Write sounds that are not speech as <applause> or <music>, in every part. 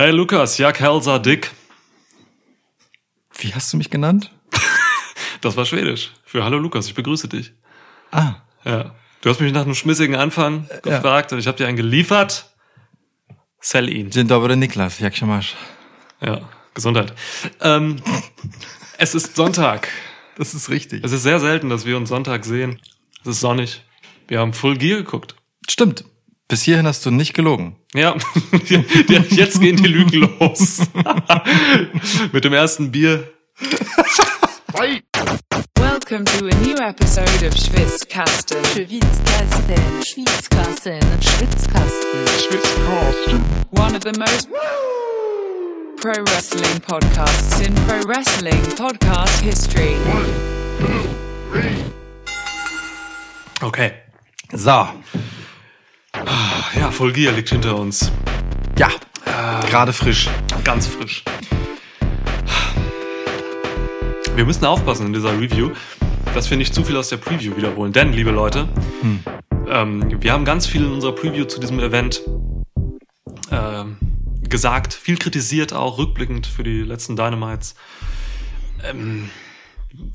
Hey Lukas, Jak Helsa Dick. Wie hast du mich genannt? <laughs> Das war Schwedisch. Für Hallo Lukas, ich begrüße dich. Ah, Ja. Du hast mich nach einem schmissigen Anfang gefragt und ich habe dir einen geliefert. Sell ihn. dzień dobry Niklas, jak się masz? Ja, Gesundheit. Ähm, es ist Sonntag. Das ist richtig. Es ist sehr selten, dass wir uns Sonntag sehen. Es ist sonnig. Wir haben Full Gear geguckt. Stimmt. Bis hierhin hast du nicht gelogen. Ja, <laughs> jetzt gehen die Lügen los. <laughs> Mit dem ersten Bier. Welcome to a new episode of Schwitzkasten. Schwitzkasten, Schwitzkasten, Schwitzkasten. One of the most pro wrestling podcasts in pro wrestling podcast history. Okay. So, Ja, Full Gear liegt hinter uns. ja, gerade frisch. Ganz frisch. Wir müssen aufpassen in dieser Review, dass wir nicht zu viel aus der Preview wiederholen. Denn, liebe Leute, ähm, wir haben ganz viel in unserer Preview zu diesem Event ähm, gesagt, viel kritisiert auch, rückblickend für die letzten Dynamites. Ähm,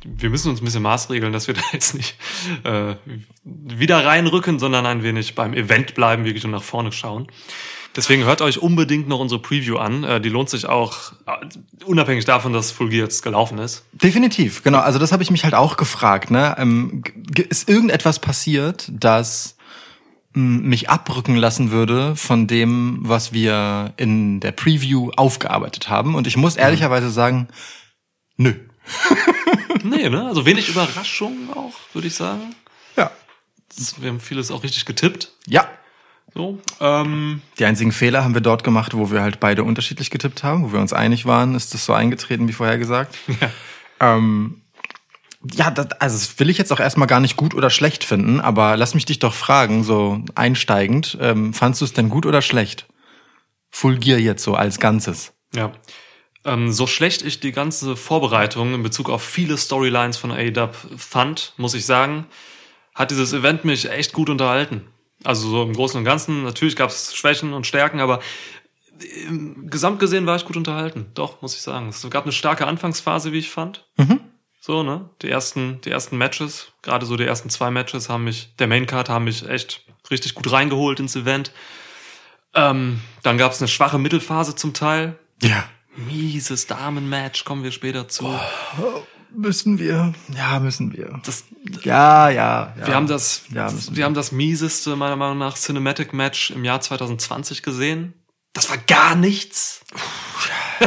wir müssen uns ein bisschen maßregeln, dass wir <laughs> da jetzt nicht äh, wieder reinrücken, sondern ein wenig beim Event bleiben, wirklich und nach vorne schauen. Deswegen hört euch unbedingt noch unsere Preview an. Äh, die lohnt sich auch, äh, unabhängig davon, dass Full Gear jetzt gelaufen ist. Definitiv, genau. Also das habe ich mich halt auch gefragt. Ne? Ähm, ist irgendetwas passiert, das mich abrücken lassen würde von dem, was wir in der Preview aufgearbeitet haben? Und ich muss ehrlicherweise sagen, nö. <laughs> Nee, ne? Also wenig Überraschung auch, würde ich sagen. Ja. Das- Wir haben vieles auch richtig getippt. Ja. So. Ähm, Die einzigen Fehler haben wir dort gemacht, wo wir halt beide unterschiedlich getippt haben, wo wir uns einig waren, ist das so eingetreten wie vorher gesagt. <laughs> Ja. Ähm, ja, das, also das will ich jetzt auch erstmal gar nicht gut oder schlecht finden, aber lass mich dich doch fragen, so einsteigend, ähm, fandst du es denn gut oder schlecht? Full Gear jetzt so als Ganzes. ja. Ähm, so schlecht ich die ganze Vorbereitung in Bezug auf viele Storylines von AEW fand, muss ich sagen, hat dieses Event mich echt gut unterhalten. Also so im Großen und Ganzen, natürlich gab es Schwächen und Stärken, aber im Gesamt gesehen war ich gut unterhalten. Doch, muss ich sagen. Es gab eine starke Anfangsphase, wie ich fand. So, ne? Die ersten, die ersten Matches, gerade so die ersten zwei Matches haben mich, der Maincard haben mich echt richtig gut reingeholt ins Event. Ähm, dann gab es eine schwache Mittelphase zum Teil. Ja. Mieses Damenmatch, kommen wir später zu. Müssen wir? Ja, müssen wir. Das, Ja, ja. ja. wir haben das, Ja, müssen wir haben das mieseste, meiner Meinung nach, Cinematic Match im Jahr 2020 gesehen. Das war gar nichts. <laughs>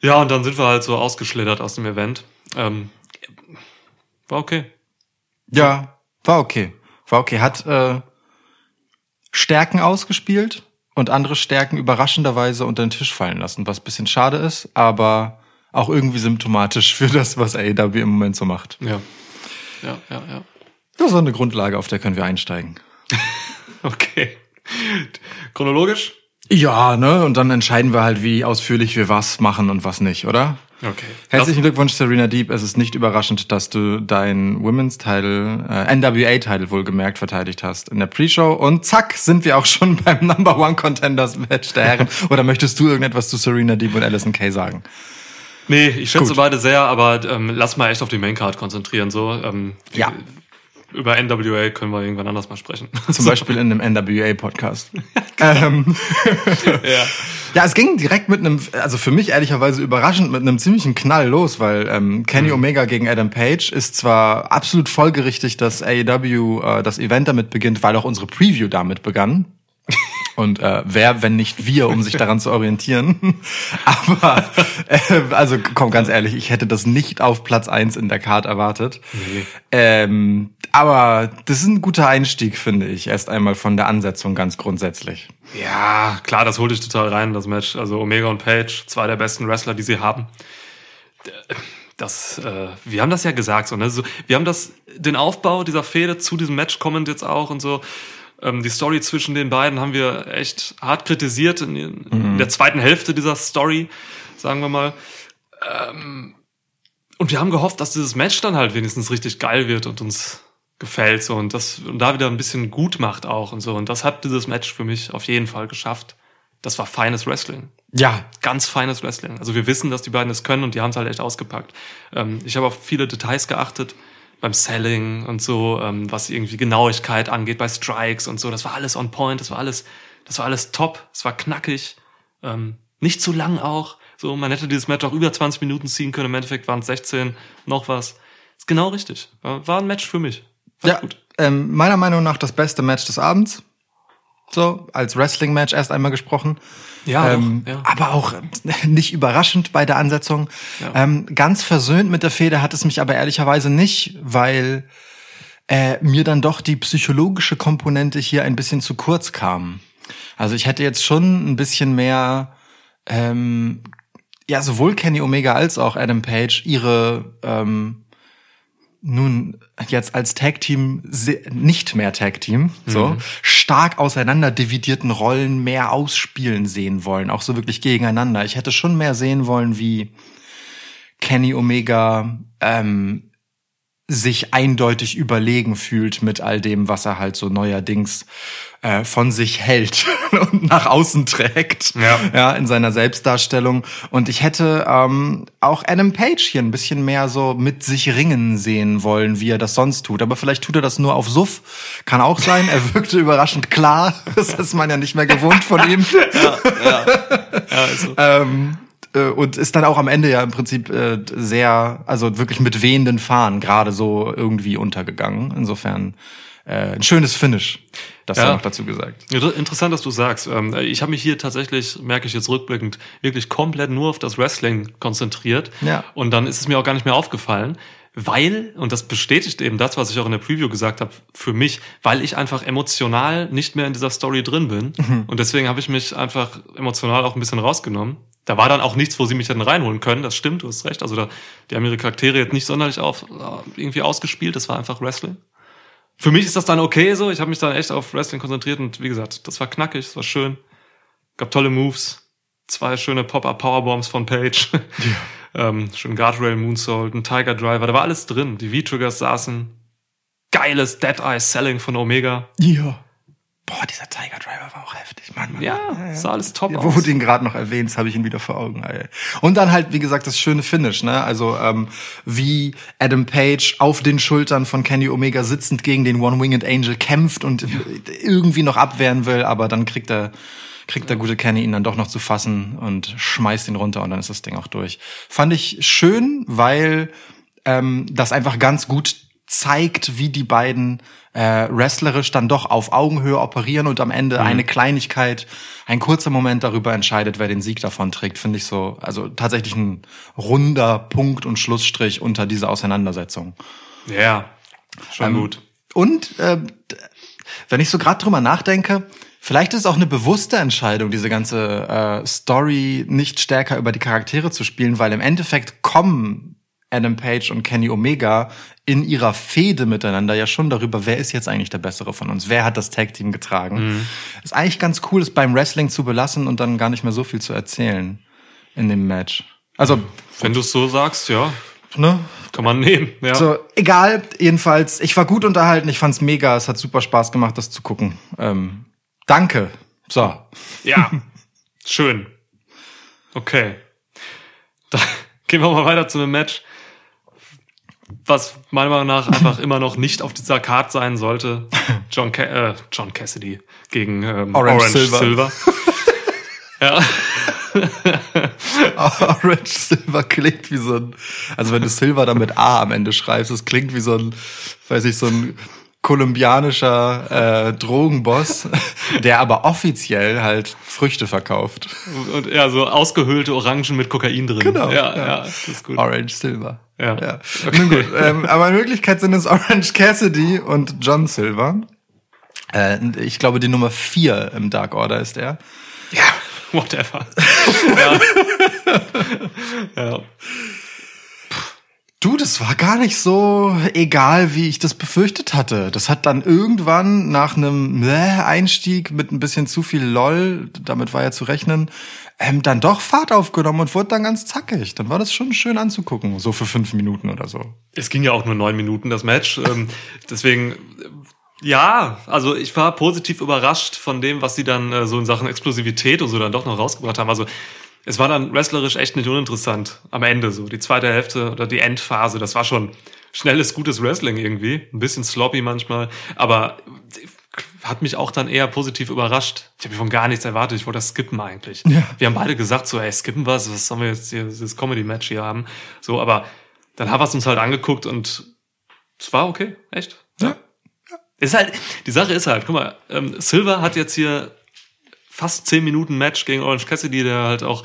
ja, und dann sind wir halt so ausgeschlittert aus dem Event. Ähm, war okay. Ja, war okay. War okay. Hat äh, Stärken ausgespielt und andere Stärken überraschenderweise unter den Tisch fallen lassen, was ein bisschen schade ist, aber auch irgendwie symptomatisch <laughs> für das, was AEW im Moment so macht. Ja. Ja, ja, ja. Das ist so eine Grundlage, auf der können wir einsteigen. <laughs> Okay. Chronologisch? Ja, ne? Und dann entscheiden wir halt, wie ausführlich wir was machen und was nicht, oder? Okay. Herzlichen Glückwunsch, Serena Deep. Es ist nicht überraschend, dass du dein Women's Title, äh, NWA Title wohlgemerkt verteidigt hast in der Pre-Show. Und zack, sind wir auch schon <laughs> beim Number One Contenders Match der Herren. <laughs> Oder möchtest du irgendetwas zu Serena Deep und Alison Kay sagen? Nee, ich schätze Gut. beide sehr, aber ähm, lass mal echt auf die Maincard konzentrieren. So, ähm, Ja. Über NWA können wir irgendwann anders mal sprechen. <laughs> Zum Beispiel in einem NWA Podcast. <laughs> ähm, <laughs> ja. ja, es ging direkt mit einem, also für mich ehrlicherweise überraschend, mit einem ziemlichen Knall los, weil ähm, Kenny Omega gegen Adam Page ist zwar absolut folgerichtig, dass AEW äh, das Event damit beginnt, weil auch unsere Preview damit begann. Und äh, wer, wenn nicht wir, um sich daran zu orientieren. <laughs> Aber, äh, also komm, ganz ehrlich, ich hätte das nicht auf Platz eins in der Card erwartet. Nee. Ähm, aber das ist ein guter Einstieg, finde ich. Erst einmal von der Ansetzung ganz grundsätzlich. ja, klar, das holt dich total rein, das Match. Also Omega und Page, zwei der besten Wrestler, die sie haben. Das, äh, wir haben das ja gesagt, so, ne? so, wir haben das, den Aufbau dieser Fehde zu diesem Match kommend jetzt auch und so. Ähm, die Story zwischen den beiden haben wir echt hart kritisiert in, in der zweiten Hälfte dieser Story, sagen wir mal. Ähm, und wir haben gehofft, dass dieses Match dann halt wenigstens richtig geil wird und uns gefällt so und das und da wieder ein bisschen gut macht auch und so und das hat dieses Match für mich auf jeden Fall geschafft. das war feines Wrestling. Ja, Ganz feines Wrestling. Also wir wissen, dass die beiden es können und die haben es halt echt ausgepackt. Ähm, ich habe auf viele Details geachtet beim Selling und so, ähm, was irgendwie Genauigkeit angeht, bei Strikes und so. Das war alles on point, das war alles, das war alles top, es war knackig, ähm, nicht zu lang auch. So, man hätte dieses Match auch über 20 Minuten ziehen können. Im Endeffekt waren es 16, noch was. Ist genau richtig. War ein Match für mich. Fand ja ähm, meiner Meinung nach das beste Match des Abends. So, als Wrestling-Match erst einmal gesprochen. Ja, ähm, doch, ja. aber auch nicht überraschend bei der Ansetzung. Ja. Ähm, ganz versöhnt mit der Fehde hat es mich aber ehrlicherweise nicht, weil äh, mir dann doch die psychologische Komponente hier ein bisschen zu kurz kam. Also ich hätte jetzt schon ein bisschen mehr, ähm, ja, sowohl Kenny Omega als auch Adam Page ihre ähm, nun jetzt als Tag Team nicht mehr Tag Team, so stark auseinander dividierten Rollen mehr ausspielen sehen wollen, auch so wirklich gegeneinander. Ich hätte schon mehr sehen wollen, wie Kenny Omega ähm, sich eindeutig überlegen fühlt mit all dem, was er halt so neuerdings äh, von sich hält <laughs> und nach außen trägt, Ja. ja, in seiner Selbstdarstellung. Und ich hätte ähm, auch Adam Page hier ein bisschen mehr so mit sich ringen sehen wollen, wie er das sonst tut. Aber vielleicht tut er das nur auf Suff. Kann auch sein. Er wirkte <laughs> überraschend klar. <laughs> Das ist man ja nicht mehr gewohnt von ihm. Ja, also, Ähm, äh, und ist dann auch am Ende ja im Prinzip äh, sehr, also wirklich mit wehenden Fahnen gerade so irgendwie untergegangen. Insofern äh, ein schönes Finish. Das Ja. noch dazu gesagt. Interessant, dass du sagst. Ähm, Ich habe mich hier tatsächlich, merke ich jetzt rückblickend, wirklich komplett nur auf das Wrestling konzentriert. Ja. Und dann ist es mir auch gar nicht mehr aufgefallen, weil, und das bestätigt eben das, was ich auch in der Preview gesagt habe, für mich, weil ich einfach emotional nicht mehr in dieser Story drin bin. Und deswegen habe ich mich einfach emotional auch ein bisschen rausgenommen. Da war dann auch nichts, wo sie mich hätten reinholen können. Das stimmt, du hast recht. Also da, die haben ihre Charaktere jetzt nicht sonderlich auf, äh, irgendwie ausgespielt. Das war einfach Wrestling für mich ist das dann okay so. Ich habe mich dann echt auf Wrestling konzentriert und wie gesagt, das war knackig, das war schön. Gab tolle Moves. Zwei schöne Pop-Up Powerbombs von Page. <laughs> ähm, schön Guardrail Moonsault, ein Tiger Driver, da war alles drin. Die V-Triggers saßen. Geiles Dead Eye Selling von Omega. Ja. Boah, dieser Tiger Driver war auch heftig, Mann. Mann. Ja, sah alles top Ja, wo aus. du ihn gerade noch erwähnst, habe ich ihn wieder vor Augen. Ey. Und dann halt, wie gesagt, das schöne Finish, ne? Also ähm, wie Adam Page auf den Schultern von Kenny Omega sitzend gegen den One-Winged Angel kämpft und irgendwie noch abwehren will, aber dann kriegt er kriegt der gute Kenny ihn dann doch noch zu fassen und schmeißt ihn runter und dann ist das Ding auch durch. Fand ich schön, weil ähm, das einfach ganz gut zeigt, wie die beiden äh, wrestlerisch dann doch auf Augenhöhe operieren und am Ende eine Kleinigkeit, ein kurzer Moment darüber entscheidet, wer den Sieg davon trägt, finde ich so, also tatsächlich ein runder Punkt und Schlussstrich unter dieser Auseinandersetzung. Ja, schon Ähm, gut. Und äh, wenn ich so gerade drüber nachdenke, vielleicht ist es auch eine bewusste Entscheidung, diese ganze äh, Story nicht stärker über die Charaktere zu spielen, weil im Endeffekt kommen Adam Page und Kenny Omega in ihrer Fehde miteinander ja schon darüber, wer ist jetzt eigentlich der Bessere von uns, wer hat das Tag Team getragen. Ist eigentlich ganz cool, es beim Wrestling zu belassen und dann gar nicht mehr so viel zu erzählen in dem Match. Also, Wenn du es so sagst, ja, ne, kann man nehmen. Ja. so, egal, jedenfalls, ich war gut unterhalten, ich fand's mega, es hat super Spaß gemacht, das zu gucken. Ähm, danke. So. Ja, schön. Okay. <laughs> Da gehen wir mal weiter zu einem Match, was meiner Meinung nach einfach immer noch nicht auf dieser Card sein sollte. John, Ca äh, John Cassidy gegen ähm, Orange Orange, Silver. Silver. <laughs> ja, Orange Silver klingt wie so ein, also wenn du Silver dann mit A am Ende schreibst, es klingt wie so ein, weiß ich, so ein kolumbianischer äh, Drogenboss, der aber offiziell halt Früchte verkauft. und ja, so ausgehöhlte Orangen mit Kokain drin. Genau, Ja, ja. ja, das ist gut. Orange Silver. Ja. ja. Nun gut, ähm, aber in Wirklichkeit sind es <laughs> Orange Cassidy und John Silver. Äh, ich glaube, die Nummer vier im Dark Order ist er. Ja, <laughs> whatever. <laughs> ja. ja. Du, das war gar nicht so egal, wie ich das befürchtet hatte. Das hat dann irgendwann nach einem Bläh Einstieg mit ein bisschen zu viel LOL, damit war ja zu rechnen, ähm, dann doch Fahrt aufgenommen und wurde dann ganz zackig. Dann war das schon schön anzugucken, so für fünf Minuten oder so. Es ging ja auch nur neun Minuten, das Match. ähm, deswegen, Ja, also ich war positiv überrascht von dem, was sie dann äh, so in Sachen Explosivität und so dann doch noch rausgebracht haben. Also es war dann wrestlerisch echt nicht uninteressant am Ende so. Die zweite Hälfte oder die Endphase, das war schon schnelles, gutes Wrestling irgendwie. Ein bisschen sloppy manchmal, aber hat mich auch dann eher positiv überrascht. Ich habe von gar nichts erwartet. Ich wollte das skippen eigentlich. Ja. Wir haben beide gesagt so, ey, skippen was, was sollen wir jetzt hier, dieses Comedy-Match hier haben? So, aber dann haben wir es uns halt angeguckt und es war okay, echt. Ja. Ist halt, die Sache ist halt, guck mal, ähm, Silver hat jetzt hier fast 10 Minuten Match gegen Orange Cassidy, der halt auch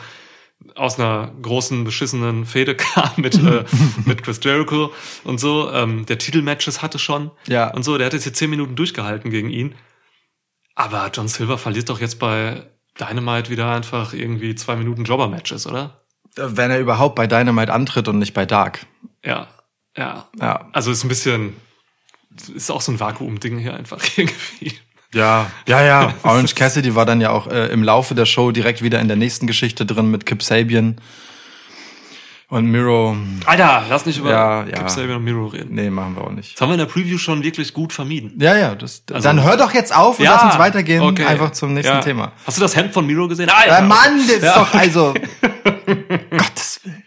aus einer großen, beschissenen Fehde <laughs> kam mit, äh, <laughs> mit Chris Jericho und so, ähm, der Titelmatches hatte schon Ja. und so, der hat jetzt hier 10 Minuten durchgehalten gegen ihn. Aber John Silver verliert doch jetzt bei Dynamite wieder einfach irgendwie zwei Minuten Jobber-Matches, oder? Wenn er überhaupt bei Dynamite antritt und nicht bei Dark. Ja, ja. Ja. Also ist ein bisschen, ist auch so ein Vakuum-Ding hier einfach <laughs> irgendwie. Ja, ja, ja. <laughs> Orange Cassidy war dann ja auch äh, im Laufe der Show direkt wieder in der nächsten Geschichte drin mit Kip Sabian und Miro. Alter, lass nicht über Ja, ja. Kip Sabian und Miro reden. Nee, machen wir auch nicht. Das haben wir in der Preview schon wirklich gut vermieden. Ja, ja, das, dann hör doch jetzt auf und lass uns weitergehen, okay. einfach zum nächsten Ja. Thema. Hast du das Hemd von Miro gesehen? Alter. Äh, Mann, das ist Ja, doch also <laughs> Gottes Willen.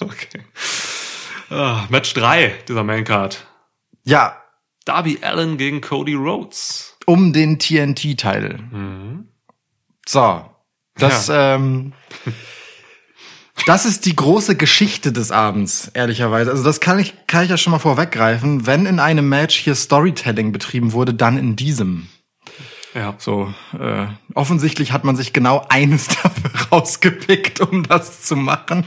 Okay. Ah, Match 3 dieser Maincard. Ja, Darby Allen gegen Cody Rhodes. Um den TNT-Teil. So, das, ähm, das ist die große Geschichte des Abends, ehrlicherweise. Also das kann ich, kann ich ja schon mal vorweggreifen. Wenn in einem Match hier Storytelling betrieben wurde, dann in diesem. Ja. So, äh, offensichtlich hat man sich genau eines <laughs> dafür rausgepickt, um das zu machen.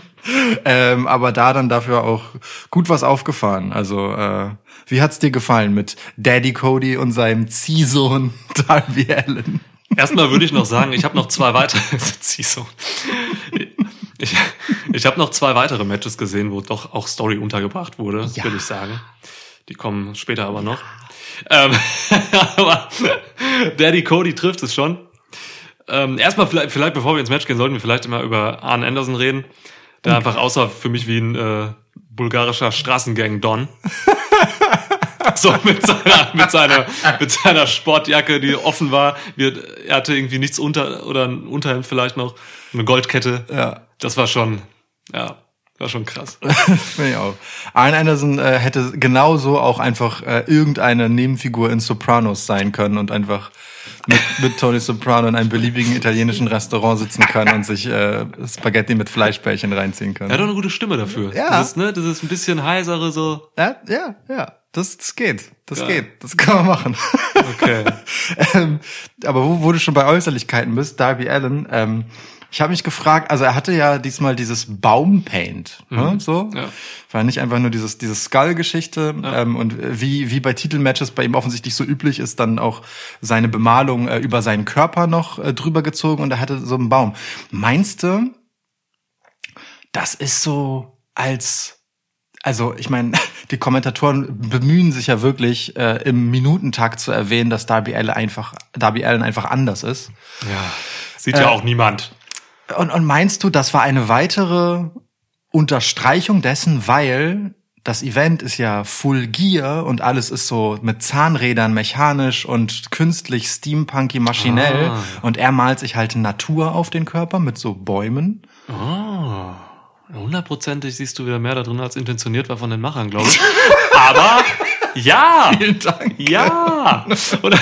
Ähm, aber da dann dafür auch gut was aufgefahren. Also, äh, wie hat's dir gefallen mit Daddy Cody und seinem Ziehsohn <laughs> Darby Allen? Erstmal würde ich noch sagen, ich habe noch zwei weitere. <laughs> Ziehsohn. Ich, ich habe noch zwei weitere Matches gesehen, wo doch auch Story untergebracht wurde, Ja. würde ich sagen. Die kommen später aber noch. Ähm, <laughs> aber Daddy Cody trifft es schon. Ähm, erstmal vielleicht, vielleicht, bevor wir ins Match gehen, sollten wir vielleicht immer über Arn Anderson reden, der einfach aussah für mich wie ein äh, bulgarischer Straßengang-Don. So mit seiner, mit seiner, mit seiner Sportjacke, die offen war. Wir, er hatte irgendwie nichts unter, oder ein Unterhemd vielleicht noch, eine Goldkette. Ja. Das war schon, ja, war schon krass. <laughs> Finde ich auch. Arn Anderson äh, hätte genauso auch einfach äh, irgendeine Nebenfigur in Sopranos sein können und einfach mit, mit Tony Soprano in einem beliebigen italienischen Restaurant sitzen können und sich äh, Spaghetti mit Fleischbällchen reinziehen können. Er hat doch eine gute Stimme dafür. Ja. Das ist, ne, das ist ein bisschen heisere so. Ja, ja, ja. Das, das geht. Das Ja. geht. Das <laughs> kann man machen. Okay. <laughs> ähm, aber wo, wo du schon bei Äußerlichkeiten bist, Darby Allen, ähm, ich habe mich gefragt, also er hatte ja diesmal dieses Baumpaint, ne, so. Mhm. Ja. War nicht einfach nur dieses, dieses Skull-Geschichte ähm, und wie, wie bei Titelmatches bei ihm offensichtlich so üblich ist, dann auch seine Bemalung äh, über seinen Körper noch äh, drüber gezogen und er hatte so einen Baum. Meinst du, das ist so als also ich meine, <laughs> die Kommentatoren bemühen sich ja wirklich äh, im Minutentakt zu erwähnen, dass Darby Allen einfach Darby Allen einfach anders ist. Ja. Sieht ja auch niemand. Und, und meinst du, das war eine weitere Unterstreichung dessen, weil das Event ist ja Full Gear und alles ist so mit Zahnrädern mechanisch und künstlich steampunky maschinell Ah. und er malt sich halt Natur auf den Körper mit so Bäumen. Oh. Hundertprozentig siehst du wieder mehr da drin, als intentioniert war von den Machern, glaube ich. <laughs> Aber ja. Vielen Dank. Ja. Oder?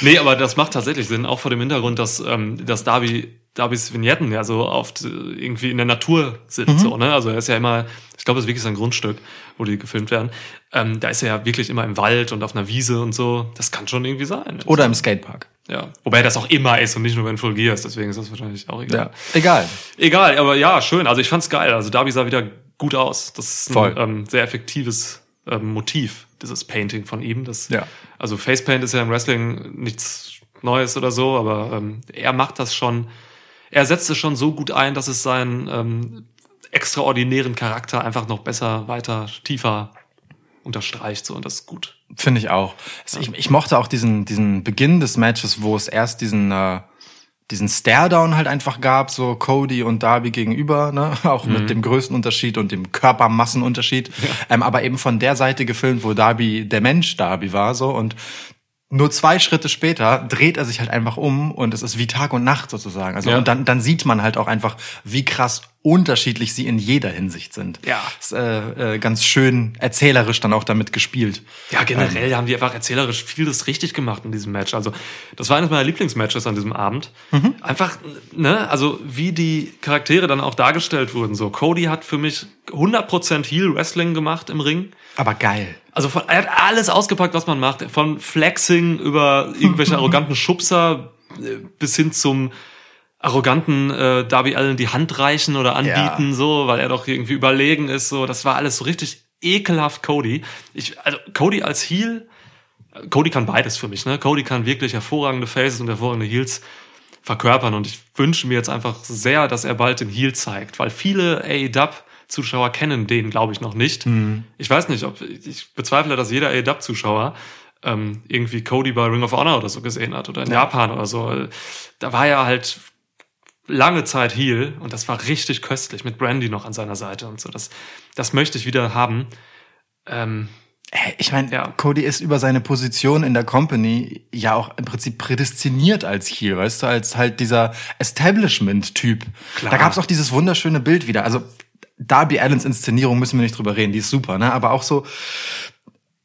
nee, aber das macht tatsächlich Sinn, auch vor dem Hintergrund, dass, ähm, dass Darby, Darbys Vignetten ja so oft äh, irgendwie in der Natur sind. So, ne? Also er ist ja immer, ich glaube, das ist wirklich sein Grundstück, wo die gefilmt werden. Ähm, da ist er ja wirklich immer im Wald und auf einer Wiese und so. Das kann schon irgendwie sein. Oder im Skatepark. Ja. Wobei das auch immer ist und nicht nur wenn Full Gear ist, deswegen ist das wahrscheinlich auch egal. Ja, egal. Egal, aber ja, schön. Also ich fand's geil. Also Darby sah wieder gut aus. Das ist ein Voll. ähm, sehr effektives ähm, Motiv, dieses Painting von ihm. Das, Ja. Also Facepaint ist ja im Wrestling nichts Neues oder so, aber ähm, er macht das schon, er setzt es schon so gut ein, dass es seinen ähm, extraordinären Charakter einfach noch besser, weiter, tiefer unterstreicht. So, und das ist gut. Finde ich auch. Also Ich, ich mochte auch diesen, diesen Beginn des Matches, wo es erst diesen äh, diesen Stare-Down halt einfach gab, so Cody und Darby gegenüber, ne? <laughs> auch Mhm. mit dem Größenunterschied und dem Körpermassenunterschied, ähm, aber eben von der Seite gefilmt, wo Darby der Mensch Darby war, so und nur zwei Schritte später dreht er sich halt einfach um und es ist wie Tag und Nacht sozusagen. Also Ja. und dann, dann sieht man halt auch einfach, wie krass unterschiedlich sie in jeder Hinsicht sind. Ja. Ist, äh, äh, ganz schön erzählerisch dann auch damit gespielt. Ja, generell haben die einfach erzählerisch vieles richtig gemacht in diesem Match. Also, das war eines meiner Lieblingsmatches an diesem Abend. Einfach, ne, also wie die Charaktere dann auch dargestellt wurden. So, Cody hat für mich 100% Heel Wrestling gemacht im Ring. Aber geil. Also von, er hat alles ausgepackt, was man macht. Von Flexing über irgendwelche <laughs> arroganten Schubser äh, bis hin zum arroganten äh, Darby Allen die Hand reichen oder anbieten, Ja. so, weil er doch irgendwie überlegen ist. So, das war alles so richtig ekelhaft Cody. Ich, also Cody als Heel, Cody kann beides für mich. Ne? Cody kann wirklich hervorragende Faces und hervorragende Heels verkörpern und ich wünsche mir jetzt einfach sehr, dass er bald den Heel zeigt, weil viele AEW-Zuschauer kennen den, glaube ich, noch nicht. Ich weiß nicht, ob ich bezweifle, dass jeder AEW-Zuschauer ähm, irgendwie Cody bei Ring of Honor oder so gesehen hat oder in Japan oder so. Da war er halt lange Zeit Heel und das war richtig köstlich mit Brandy noch an seiner Seite und so. Das, das möchte ich wieder haben. Ähm, Ich meine, Ja. Cody ist über seine Position in der Company ja auch im Prinzip prädestiniert als Heel, weißt du, als halt dieser Establishment-Typ. Da gab's auch dieses wunderschöne Bild wieder. Also Darby Allens Inszenierung müssen wir nicht drüber reden, die ist super, ne? Aber auch so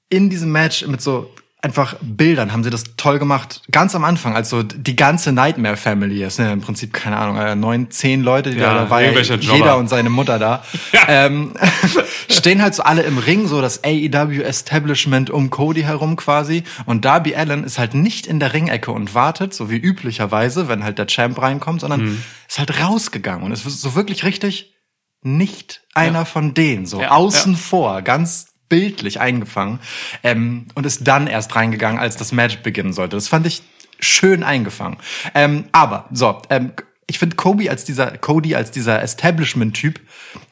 in diesem Match mit so einfach Bildern haben sie das toll gemacht. Ganz am Anfang, als so die ganze Nightmare Family ist, ne? im Prinzip, keine Ahnung, äh, neun, zehn Leute, die Ja, da, da war ja irgendwelche Jobber. jeder und seine Mutter da. <laughs> ähm, <laughs> stehen halt so alle im Ring, so das AEW Establishment um Cody herum quasi. Und Darby Allen ist halt nicht in der Ringecke und wartet, so wie üblicherweise, wenn halt der Champ reinkommt, sondern Mhm. ist halt rausgegangen und ist so wirklich richtig nicht einer von denen, so Ja, außen ja. vor, ganz bildlich eingefangen ähm, und ist dann erst reingegangen, als das Match beginnen sollte. Das fand ich schön eingefangen. Ähm, aber so, ähm, ich finde Kobe als dieser Cody als dieser Establishment-Typ,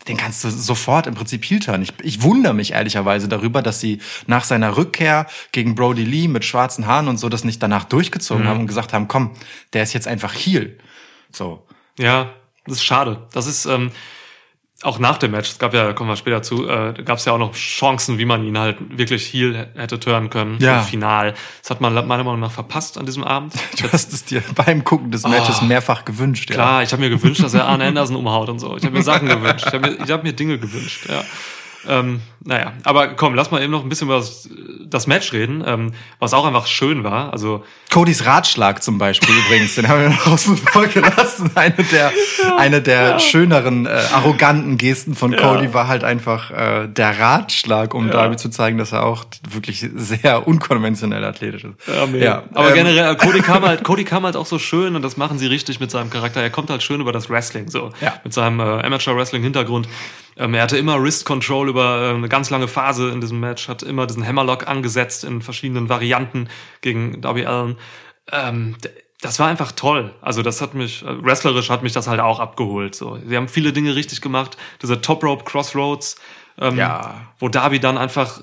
den kannst du sofort im Prinzip heel turn. Ich, ich wundere mich ehrlicherweise darüber, dass sie nach seiner Rückkehr gegen Brody Lee mit schwarzen Haaren und so das nicht danach durchgezogen haben und gesagt haben, komm, der ist jetzt einfach heel. So. Ja, das ist schade. Das ist ähm, auch nach dem Match, es gab ja, kommen wir später zu, äh, gab es ja auch noch Chancen, wie man ihn halt wirklich heel hätte turnen können Ja. im Final. Das hat man meiner Meinung nach verpasst an diesem Abend. <laughs> Du hast es dir beim Gucken des Matches Oh. mehrfach gewünscht. Ja. Klar, ich habe mir gewünscht, dass er Arne Anderson umhaut und so. Ich habe mir Sachen gewünscht. Ich habe mir, ich hab mir Dinge gewünscht, ja. Ähm, naja, aber komm, lass mal eben noch ein bisschen über das, das Match reden, ähm, was auch einfach schön war. Also Codys Ratschlag zum Beispiel übrigens, den haben wir noch außen vor gelassen. Eine der, eine der schöneren, äh, arroganten Gesten von Cody war halt einfach äh, der Ratschlag, um Darby zu zeigen, dass er auch wirklich sehr unkonventionell athletisch ist. Ja, aber ähm, generell, Cody kam halt, <laughs> Cody kam halt auch so schön und das machen sie richtig mit seinem Charakter. Er kommt halt schön über das Wrestling, so. Ja. Mit seinem äh, Amateur Wrestling Hintergrund. Ähm, er hatte immer Wrist Control über äh, eine ganz lange Phase in diesem Match, hat immer diesen Hammerlock angesetzt in verschiedenen Varianten gegen Darby Allen. Ähm, das war einfach toll. Also das hat mich, äh, wrestlerisch hat mich das halt auch abgeholt. So, sie haben viele Dinge richtig gemacht. Diese Top Rope Crossroads, ähm, Ja. wo Darby dann einfach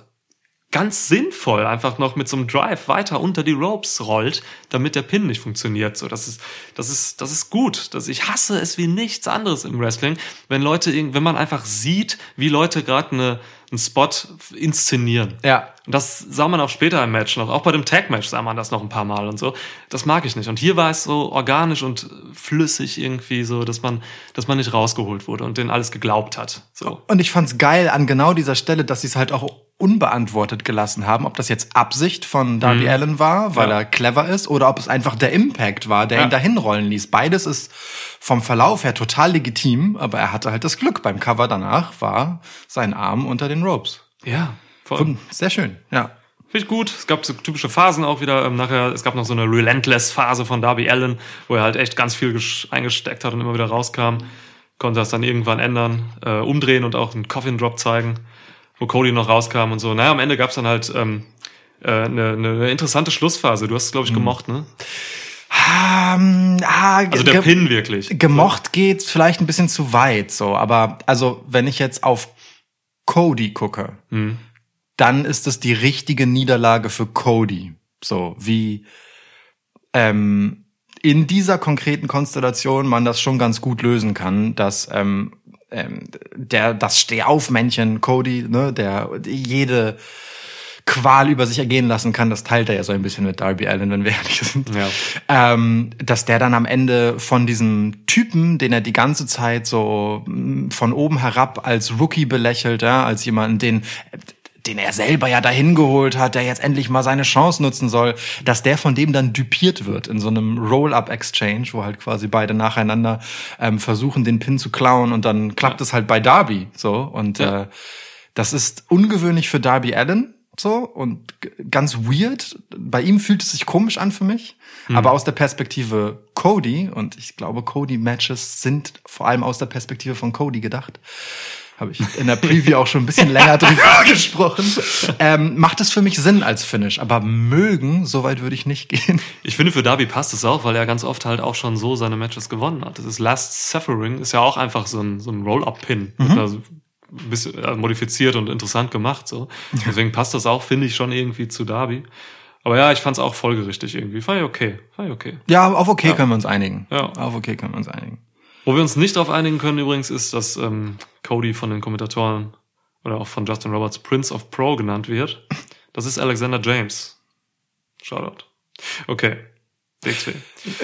ganz sinnvoll einfach noch mit so einem Drive weiter unter die Ropes rollt, damit der Pin nicht funktioniert. So, das ist, das ist, das ist gut. Das, ich hasse es wie nichts anderes im Wrestling, wenn Leute, wenn man einfach sieht, wie Leute gerade eine, einen Spot inszenieren. Ja. Und das sah man auch später im Match noch. Auch bei dem Tag-Match sah man das noch ein paar Mal und so. Das mag ich nicht. Und hier war es so organisch und flüssig irgendwie so, dass man, dass man nicht rausgeholt wurde und denen alles geglaubt hat. So. Und ich fand's geil an genau dieser Stelle, dass sie es halt auch unbeantwortet gelassen haben, ob das jetzt Absicht von Darby Allen war, weil Mhm. Ja. er clever ist, oder ob es einfach der Impact war, der Ja. ihn dahin rollen ließ. Beides ist vom Verlauf her total legitim, aber er hatte halt das Glück. Beim Cover danach war sein Arm unter den Ropes. Ja, voll. Sehr schön, ja. Finde ich gut. Es gab so typische Phasen auch wieder. Ähm, nachher, es gab noch so eine Relentless-Phase von Darby Allen, wo er halt echt ganz viel eingesteckt hat und immer wieder rauskam. Konnte das dann irgendwann ändern, äh, umdrehen und auch einen Coffin Drop zeigen, wo Cody noch rauskam und so. Naja, am Ende gab's dann halt ähm, äh, eine, eine interessante Schlussphase. Du hast es, glaube ich, gemocht, ne? Ähm, ah, Also der Pin wirklich. Gemocht geht's vielleicht ein bisschen zu weit, so. Aber also, wenn ich jetzt auf Cody gucke, Hm. dann ist es die richtige Niederlage für Cody. So wie ähm, in dieser konkreten Konstellation man das schon ganz gut lösen kann, dass ähm, ähm, der das Stehaufmännchen Cody, ne, der jede Qual über sich ergehen lassen kann, das teilt er ja so ein bisschen mit Darby Allen, wenn wir ehrlich sind. Ja. Ähm, dass der dann am Ende von diesem Typen, den er die ganze Zeit so mm, von oben herab als Rookie belächelt, ja, als jemanden, den den er selber ja dahin geholt hat, der jetzt endlich mal seine Chance nutzen soll, dass der von dem dann dupiert wird in so einem Roll-up-Exchange, wo halt quasi beide nacheinander ähm, versuchen, den Pin zu klauen und dann klappt es halt bei Darby so und Ja. äh, das ist ungewöhnlich für Darby Allen so und ganz weird. Bei ihm fühlt es sich komisch an für mich, aber aus der Perspektive Cody und ich glaube Cody Matches sind vor allem aus der Perspektive von Cody gedacht. Habe ich in der Preview auch schon ein bisschen länger <laughs> drüber gesprochen. Ähm, macht es für mich Sinn als Finish, aber mögen, soweit würde ich nicht gehen. Ich finde, für Darby passt es auch, weil er ganz oft halt auch schon so seine Matches gewonnen hat. Das ist Last Suffering, ist ja auch einfach so ein, so ein Roll-Up-Pin. Mhm. Bisschen äh, modifiziert und interessant gemacht. So. Deswegen passt das auch, finde ich, schon irgendwie zu Darby. Aber ja, ich fand es auch folgerichtig irgendwie. Fand ich okay. Fand ich okay. Ja, auf okay können wir uns einigen. Ja. Auf okay können wir uns einigen. Wo wir uns nicht darauf einigen können übrigens, ist, dass ähm, Cody von den Kommentatoren oder auch von Justin Roberts Prince of Pro genannt wird. Das ist Alexander James. Shoutout. Okay. DXW.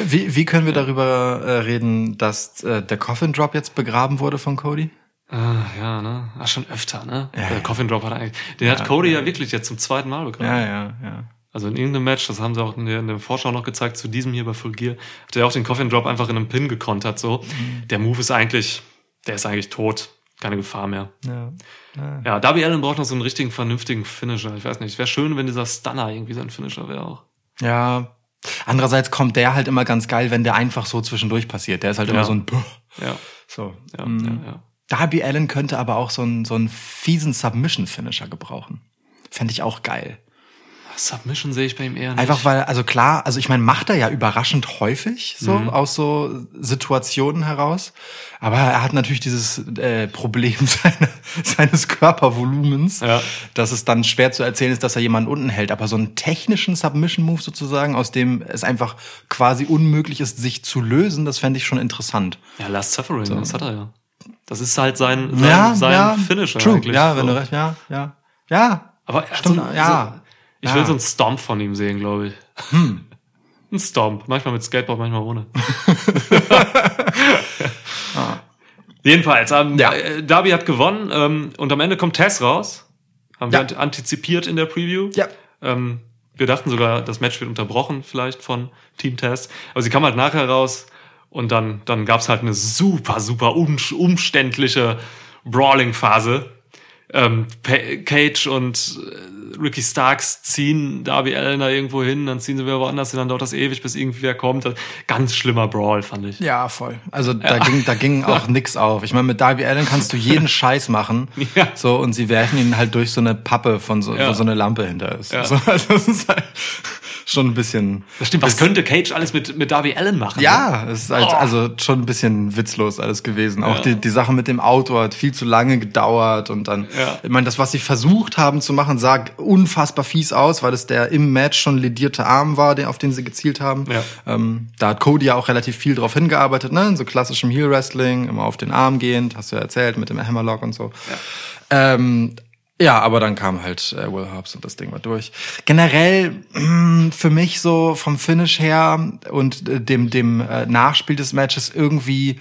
Wie, wie können wir darüber äh, reden, dass äh, der Coffin Drop jetzt begraben wurde von Cody? Ah, ja, ne? Ah, schon öfter, ne? Ja, der ja. Coffin Drop hat er eigentlich. Den hat Cody ja wirklich jetzt zum zweiten Mal bekommen. Ja, ja, ja. Also in irgendeinem Match, das haben sie auch in der, in der Vorschau noch gezeigt, zu diesem hier bei Full Gear, hat er auch den Coffin Drop einfach in einem Pin gekontert, so. Mhm. Der Move ist eigentlich, der ist eigentlich tot. Keine Gefahr mehr. ja. ja. Ja, Darby Allen braucht noch so einen richtigen, vernünftigen Finisher. Ich weiß nicht. Wäre schön, wenn dieser Stunner irgendwie sein Finisher wäre auch. Ja. Andererseits kommt der halt immer ganz geil, wenn der einfach so zwischendurch passiert. Der ist halt Ja. immer so ein Puh. Ja, So. ja, Mhm. ja, ja. Darby Allen könnte aber auch so einen, so einen fiesen Submission-Finisher gebrauchen. Fände ich auch geil. Submission sehe ich bei ihm eher nicht. Einfach weil, also klar, also ich meine, macht er ja überraschend häufig so Mhm. aus so Situationen heraus. Aber er hat natürlich dieses äh, Problem <laughs> seine, seines Körpervolumens, Ja. dass es dann schwer zu erzählen ist, dass er jemanden unten hält. Aber so einen technischen Submission-Move sozusagen, aus dem es einfach quasi unmöglich ist, sich zu lösen, das fände ich schon interessant. Ja, Last Suffering, das hat er ja. Das ist halt sein, sein, sein Finisher true. eigentlich. Ja, wenn so. du recht, ja, ja, ja. Aber er hat Stimmt, so, ja. Ich Ja. will so einen Stomp von ihm sehen, glaube ich. Hm. <laughs> Ein Stomp. Manchmal mit Skateboard, manchmal ohne. <laughs> Jedenfalls, ähm, Ja. äh, Darby hat gewonnen ähm, und am Ende kommt Tess raus. Haben Ja. wir antizipiert in der Preview. Ja. Ähm, wir dachten sogar, das Match wird unterbrochen vielleicht von Team Tess. Aber sie kam halt nachher raus und dann, dann gab's halt eine super, super um, umständliche Brawling-Phase. Ähm, Cage und äh, Ricky Starks ziehen Darby Allen da irgendwo hin, dann ziehen sie wieder woanders hin, dann dauert das ewig, bis irgendwie wer kommt. Ganz schlimmer Brawl, fand ich. Ja, voll. Also da ging, da ging <laughs> auch nix auf. Ich meine, mit Darby Allen kannst du jeden Scheiß machen. <laughs> Ja. So, und sie werfen ihn halt durch so eine Pappe von so, Ja. wo so eine Lampe hinter ist. Ja. So, also <laughs> das ist halt schon ein bisschen. Das stimmt, was könnte Cage alles mit, mit Darby Allen machen? Ja, es ist halt Oh. also schon ein bisschen witzlos alles gewesen. Auch Ja. die, die Sache mit dem Auto hat viel zu lange gedauert und dann, Ja. ich meine, das, was sie versucht haben zu machen, sah unfassbar fies aus, weil es der im Match schon ledierte Arm war, den, auf den sie gezielt haben. Ja. Ähm, da hat Cody ja auch relativ viel drauf hingearbeitet, ne? In so klassischem Heel Wrestling, immer auf den Arm gehend, hast du ja erzählt, mit dem Hammerlock und so. Ja. Ähm, ja, aber dann kam halt äh, Will Hobbs und das Ding war durch. Generell mh, für mich so vom Finish her und äh, dem dem äh, Nachspiel des Matches irgendwie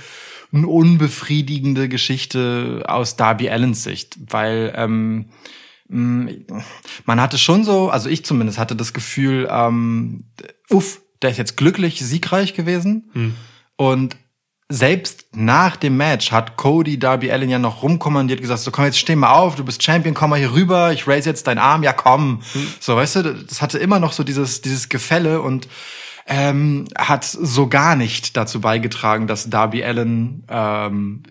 eine unbefriedigende Geschichte aus Darby Allens Sicht, weil ähm, mh, man hatte schon so, also ich zumindest hatte das Gefühl, ähm, uff, der ist jetzt glücklich siegreich gewesen und selbst nach dem Match hat Cody Darby Allen ja noch rumkommandiert, gesagt, so komm jetzt steh mal auf, du bist Champion, komm mal hier rüber, ich raise jetzt deinen Arm, ja komm. So, weißt du, das hatte immer noch so dieses, dieses Gefälle und ähm, hat so gar nicht dazu beigetragen, dass Darby Allen ähm,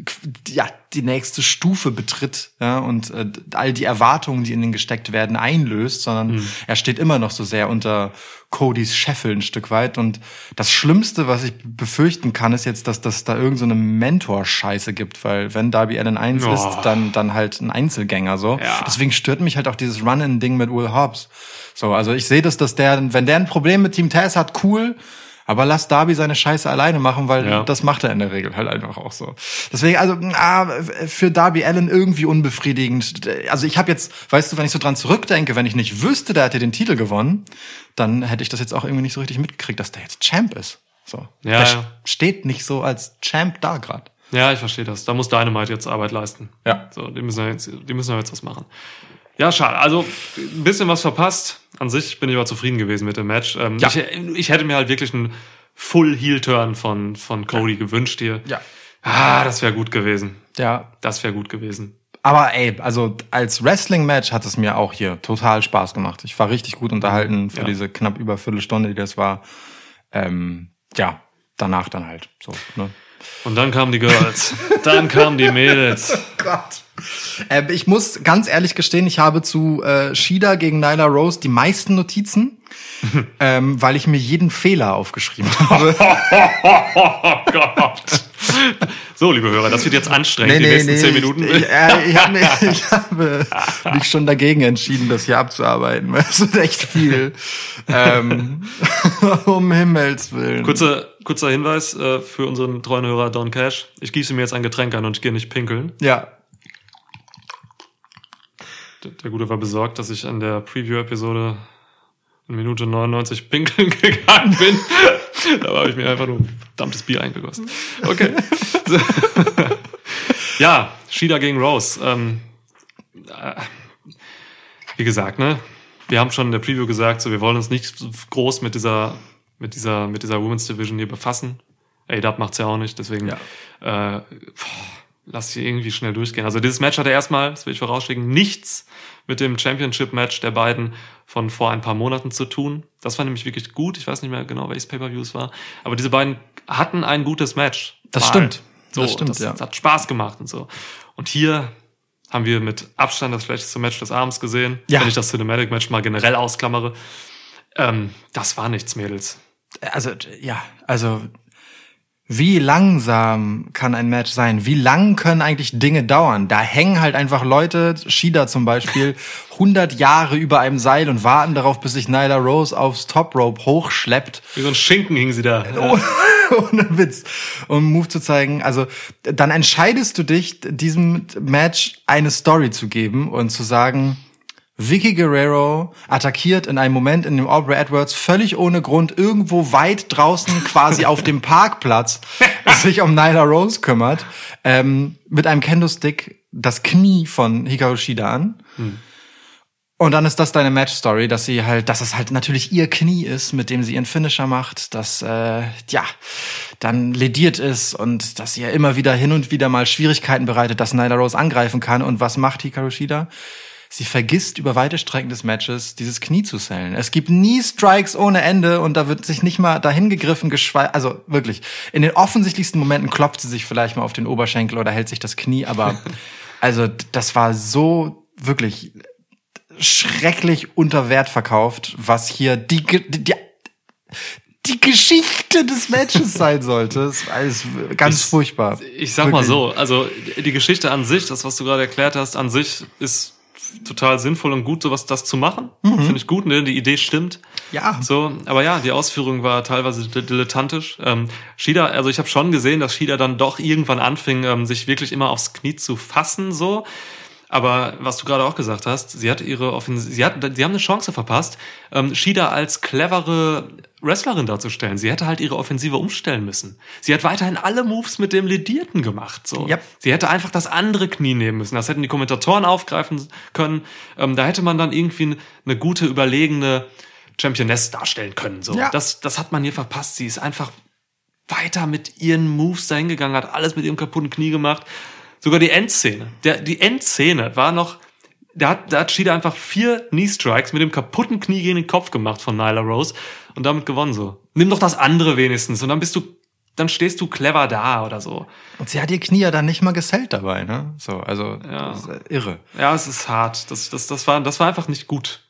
ja die nächste Stufe betritt ja, und äh, all die Erwartungen, die in den gesteckt werden, einlöst, sondern er steht immer noch so sehr unter Codys Scheffel ein Stück weit. Und das Schlimmste, was ich befürchten kann, ist jetzt, dass das da irgendeine so eine Mentor-Scheiße gibt, weil wenn Darby Allen eins Oh. ist, dann dann halt ein Einzelgänger so. Ja. Deswegen stört mich halt auch dieses Run-in-Ding mit Will Hobbs. So, also ich sehe das, dass der, wenn der ein Problem mit Team Taz hat, cool. Aber lass Darby seine Scheiße alleine machen, weil Ja. das macht er in der Regel halt einfach auch so. Deswegen, also ah, für Darby Allen irgendwie unbefriedigend. Also ich habe jetzt, weißt du, wenn ich so dran zurückdenke, wenn ich nicht wüsste, der hätte den Titel gewonnen, dann hätte ich das jetzt auch irgendwie nicht so richtig mitgekriegt, dass der jetzt Champ ist. So. Ja, der ja. steht nicht so als Champ da gerade. Ja, ich verstehe das. Da muss Dynamite jetzt Arbeit leisten. Ja. So, die müssen ja jetzt, die müssen ja jetzt was machen. Ja, schade. Also ein bisschen was verpasst. An sich bin ich aber zufrieden gewesen mit dem Match. Ähm, Ja. ich, ich hätte mir halt wirklich einen Full Heel Turn von von Cody gewünscht hier. Ja. Ah, das wäre gut gewesen. Ja, Das wäre gut gewesen. Aber ey, also als Wrestling-Match hat es mir auch hier total Spaß gemacht. Ich war richtig gut unterhalten für Ja. diese knapp über Viertelstunde, die das war. Ähm, ja, danach dann halt so. Ne? Und dann kamen die Girls. dann kamen die Mädels. <laughs> Gott. Äh, ich muss ganz ehrlich gestehen, ich habe zu äh, Shida gegen Nyla Rose die meisten Notizen, <laughs> ähm, weil ich mir jeden Fehler aufgeschrieben <laughs> habe. Oh Gott. So, liebe Hörer, das wird jetzt anstrengend, die nächsten zehn Minuten. Ich, ich, äh, ich, habe mich, <laughs> ich habe mich schon dagegen entschieden, das hier abzuarbeiten. weil Es ist echt viel. ähm, <laughs> um Himmels Willen. Kurzer, kurzer Hinweis äh, für unseren treuen Hörer Don Cash. Ich gieße mir jetzt ein Getränk an und ich gehe nicht pinkeln. Ja. Der, der Gute war besorgt, dass ich an der Preview-Episode in Minute 99 pinkeln <laughs> gegangen bin. da habe ich mir einfach nur ein verdammtes Bier eingegossen. Okay. So. <laughs> ja, Shida gegen Rose. Ähm, äh, wie gesagt, ne? Wir haben schon in der Preview gesagt, so wir wollen uns nicht so groß mit dieser mit dieser mit dieser Women's Division hier befassen. A-Dub macht's ja auch nicht, deswegen äh, boah, lass sie irgendwie schnell durchgehen. Also dieses Match hatte erstmal, das will ich vorausschicken, nichts mit dem Championship-Match der beiden von vor ein paar Monaten zu tun. Das war nämlich wirklich gut. Ich weiß nicht mehr genau, welches Pay-Per-View es war. Aber diese beiden hatten ein gutes Match. Das Mal. stimmt. So, Das stimmt, das, ja. das hat Spaß gemacht und so. Und hier haben wir mit Abstand das schlechteste Match des Abends gesehen. Ja. Wenn ich das Cinematic-Match mal generell ausklammere. Ähm, das war nichts, Mädels. Also, ja, also, wie langsam kann ein Match sein? Wie lang können eigentlich Dinge dauern? Da hängen halt einfach Leute, Shida zum Beispiel, <laughs> 100 Jahre über einem Seil und warten darauf, bis sich Nyla Rose aufs Top Rope hochschleppt. Wie so ein Schinken hing sie da. <laughs> Oh, ohne Witz, um einen Move zu zeigen. Also dann entscheidest du dich, diesem Match eine Story zu geben und zu sagen, Vicky Guerrero attackiert in einem Moment, in dem Aubrey Edwards völlig ohne Grund irgendwo weit draußen quasi auf dem <laughs> Parkplatz sich um Nyla Rose kümmert, ähm, mit einem Kendo-Stick das Knie von Hikaru Shida an. Und dann ist das deine Match-Story, dass sie halt, dass es halt natürlich ihr Knie ist, mit dem sie ihren Finisher macht, dass äh, ja dann lediert ist und dass sie ja immer wieder hin und wieder mal Schwierigkeiten bereitet, dass Nyla Rose angreifen kann. Und was macht Hikaru Shida? Sie vergisst über weite Strecken des Matches dieses Knie zu sellen. Es gibt nie Strikes ohne Ende und da wird sich nicht mal dahin gegriffen, geschweige, also wirklich. In den offensichtlichsten Momenten klopft sie sich vielleicht mal auf den Oberschenkel oder hält sich das Knie, aber <laughs> also das war so wirklich schrecklich unter Wert verkauft, was hier die, die, die, die Geschichte des Matches <laughs> sein sollte. Es war alles ganz Ich- furchtbar. Ich sag mal Wirklich. so, also die Geschichte an sich, das, was du gerade erklärt hast, an sich ist total sinnvoll und gut, sowas das zu machen. Finde ich gut, ne? Die Idee stimmt. Ja. So, aber ja, die Ausführung war teilweise di- dilettantisch. Ähm, Shida, also ich habe schon gesehen, dass Shida dann doch irgendwann anfing, ähm, sich wirklich immer aufs Knie zu fassen, so. Aber was du gerade auch gesagt hast, sie hat ihre Offensive, sie hat, sie haben eine Chance verpasst, ähm, Shida als clevere Wrestlerin darzustellen. Sie hätte halt ihre Offensive umstellen müssen. Sie hat weiterhin alle Moves mit dem Ledierten gemacht. So. Yep. Sie hätte einfach das andere Knie nehmen müssen. Das hätten die Kommentatoren aufgreifen können. Ähm, da hätte man dann irgendwie eine gute, überlegene Championess darstellen können. So. Ja. Das, das hat man hier verpasst. Sie ist einfach weiter mit ihren Moves dahin gegangen, hat alles mit ihrem kaputten Knie gemacht. Sogar die Endszene. Der, die Endszene war noch, da hat, da hat Shida einfach vier Knee-Strikes mit dem kaputten Knie gegen den Kopf gemacht von Nyla Rose und damit gewonnen so. Nimm doch das andere wenigstens und dann bist du, dann stehst du clever da oder so. Und sie hat ihr Knie ja dann nicht mal gesellt dabei, ne? So, also Ja. äh, irre. Ja, es ist hart. Das, das, das, war, das war einfach nicht gut.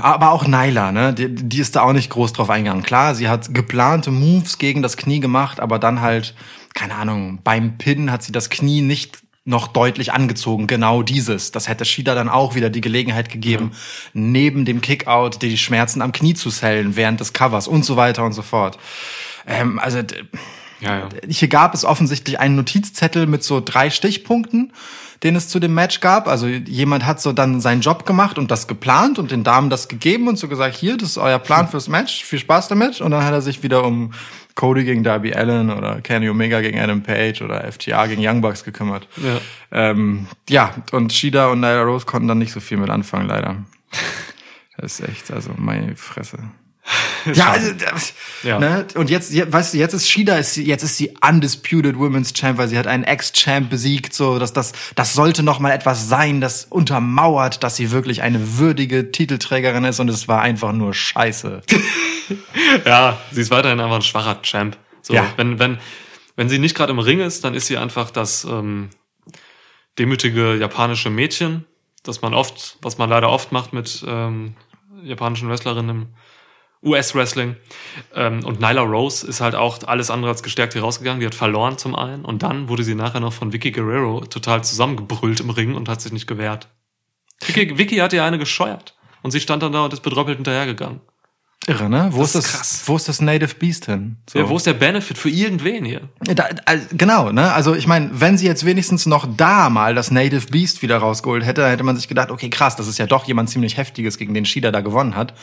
Aber auch Nyla, ne? Die, die ist da auch nicht groß drauf eingegangen. Klar, sie hat geplante Moves gegen das Knie gemacht, aber dann halt, keine Ahnung, beim Pin hat sie das Knie nicht noch deutlich angezogen, genau dieses. Das hätte Shida dann auch wieder die Gelegenheit gegeben, neben dem Kickout die Schmerzen am Knie zu sellen während des Covers und so weiter und so fort. Ähm, also Ja, ja. hier gab es offensichtlich einen Notizzettel mit so drei Stichpunkten, den es zu dem Match gab. Also jemand hat so dann seinen Job gemacht und das geplant und den Damen das gegeben und so gesagt, hier, das ist euer Plan fürs Match, viel Spaß damit. Und dann hat er sich wieder um Cody gegen Darby Allen oder Kenny Omega gegen Adam Page oder FTA gegen Young Bucks gekümmert. Ja. Ähm, ja, und Shida und Nyla Rose konnten dann nicht so viel mit anfangen, leider. <laughs> Das ist echt, also meine Fresse. <laughs> Ja, also, das- Ja. Ne? Und jetzt, jetzt, weißt du, jetzt ist Shida, ist, sie- jetzt ist sie undisputed Women's Champ, weil sie hat einen Ex-Champ besiegt. So, dass das, das sollte noch mal etwas sein, das untermauert, dass sie wirklich eine würdige Titelträgerin ist. Und es war einfach nur Scheiße. <laughs> Ja, sie ist weiterhin einfach ein schwacher Champ. So, Ja. wenn, wenn, wenn sie nicht gerade im Ring ist, dann ist sie einfach das ähm, demütige japanische Mädchen, das man oft, was man leider oft macht mit ähm, japanischen Wrestlerinnen im US-Wrestling. Ähm, und Nyla Rose ist halt auch alles andere als gestärkt hier rausgegangen. Die hat verloren zum einen und dann wurde sie nachher noch von Vicky Guerrero total zusammengebrüllt im Ring und hat sich nicht gewehrt. Vicky, Vicky hat ihr eine gescheuert und sie stand dann da und ist bedröppelt hinterhergegangen. Irre, ne? Wo Das ist das, krass. wo ist das Native Beast hin? So. Ja, wo ist der Benefit für irgendwen hier? Da, also, genau, ne? Also ich meine, wenn sie jetzt wenigstens noch da mal das Native Beast wieder rausgeholt hätte, dann hätte man sich gedacht, okay, krass, das ist ja doch jemand ziemlich heftiges, gegen den Shida da gewonnen hat.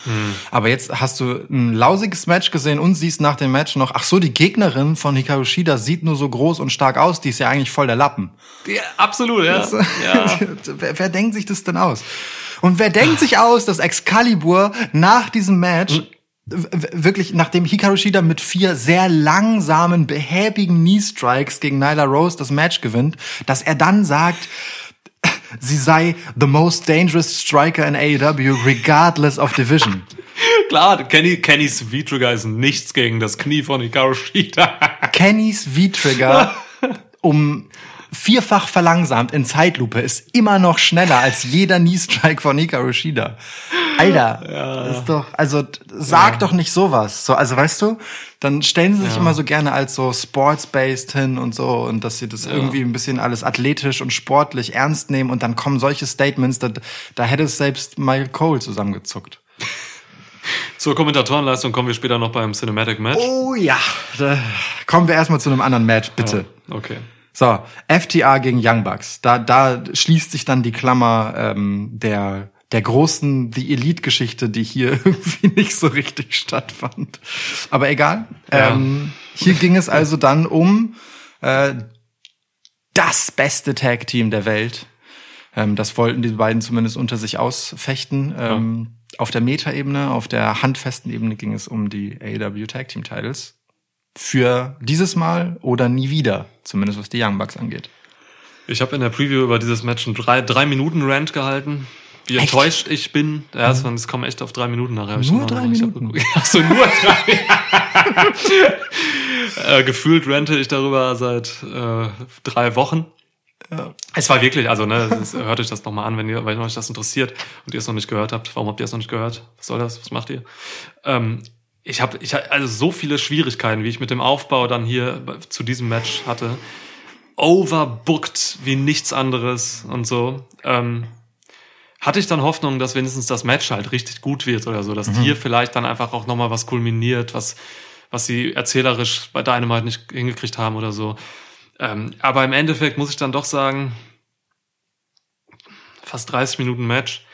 Aber jetzt hast du ein lausiges Match gesehen und siehst nach dem Match noch, ach so, die Gegnerin von Hikaru Shida sieht nur so groß und stark aus, die ist ja eigentlich voll der Lappen. Ja, absolut, ja. ja. <laughs> wer, wer denkt sich das denn aus? Und wer denkt sich aus, dass Excalibur nach diesem Match w- wirklich, nachdem Hikaru Shida mit vier sehr langsamen, behäbigen Knee-Strikes gegen Nyla Rose das Match gewinnt, dass er dann sagt, <laughs> sie sei the most dangerous striker in AEW, regardless of division. <laughs> Klar, Kenny, Kennys V-Trigger ist nichts gegen das Knie von Hikaru Shida. Kennys V-Trigger <laughs> um vierfach verlangsamt in Zeitlupe ist immer noch schneller als jeder Knee-Strike von Hikaru Shida. Alter, ist doch, also sag doch nicht sowas. So, also weißt du, dann stellen sie sich immer so gerne als so sports-based hin und so und dass sie das irgendwie ein bisschen alles athletisch und sportlich ernst nehmen und dann kommen solche Statements, da, da hätte es selbst Michael Cole zusammengezuckt. Zur Kommentatorenleistung kommen wir später noch beim Cinematic Match. Oh ja, da kommen wir erstmal zu einem anderen Match, bitte. Okay. So, FTA gegen Young Bucks. Da, da schließt sich dann die Klammer ähm, der, der großen The Elite-Geschichte, die hier <laughs> irgendwie nicht so richtig stattfand. Aber egal. Ja. Ähm, hier ging es also dann um äh, das beste Tag-Team der Welt. Ähm, das wollten die beiden zumindest unter sich ausfechten. Ähm, Auf der Meta-Ebene, auf der handfesten Ebene ging es um die AEW Tag Team Titles. Für dieses Mal oder nie wieder, zumindest was die Young Bucks angeht. Ich habe in der Preview über dieses Match einen drei, drei Minuten Rant gehalten. Wie Echt? enttäuscht ich bin. Ja, es, es kommen echt auf drei Minuten nachher. ich Nur drei ich Minuten? geguckt. <laughs> Ach so, nur drei. <laughs> äh, gefühlt rente ich darüber seit äh, drei Wochen. Es war wirklich, also ne, es, hört euch das nochmal an, wenn ihr, wenn euch das interessiert und ihr es noch nicht gehört habt. Warum habt ihr es noch nicht gehört? Was soll das? Was macht ihr? Ähm, ich habe ich hab also so viele Schwierigkeiten, wie ich mit dem Aufbau dann hier zu diesem Match hatte. Overbooked wie nichts anderes und so. Ähm, hatte ich dann Hoffnung, dass wenigstens das Match halt richtig gut wird oder so, dass hier vielleicht dann einfach auch nochmal was kulminiert, was, was sie erzählerisch bei Dynamite nicht hingekriegt haben oder so. Ähm, aber im Endeffekt muss ich dann doch sagen, fast 30 Minuten Match.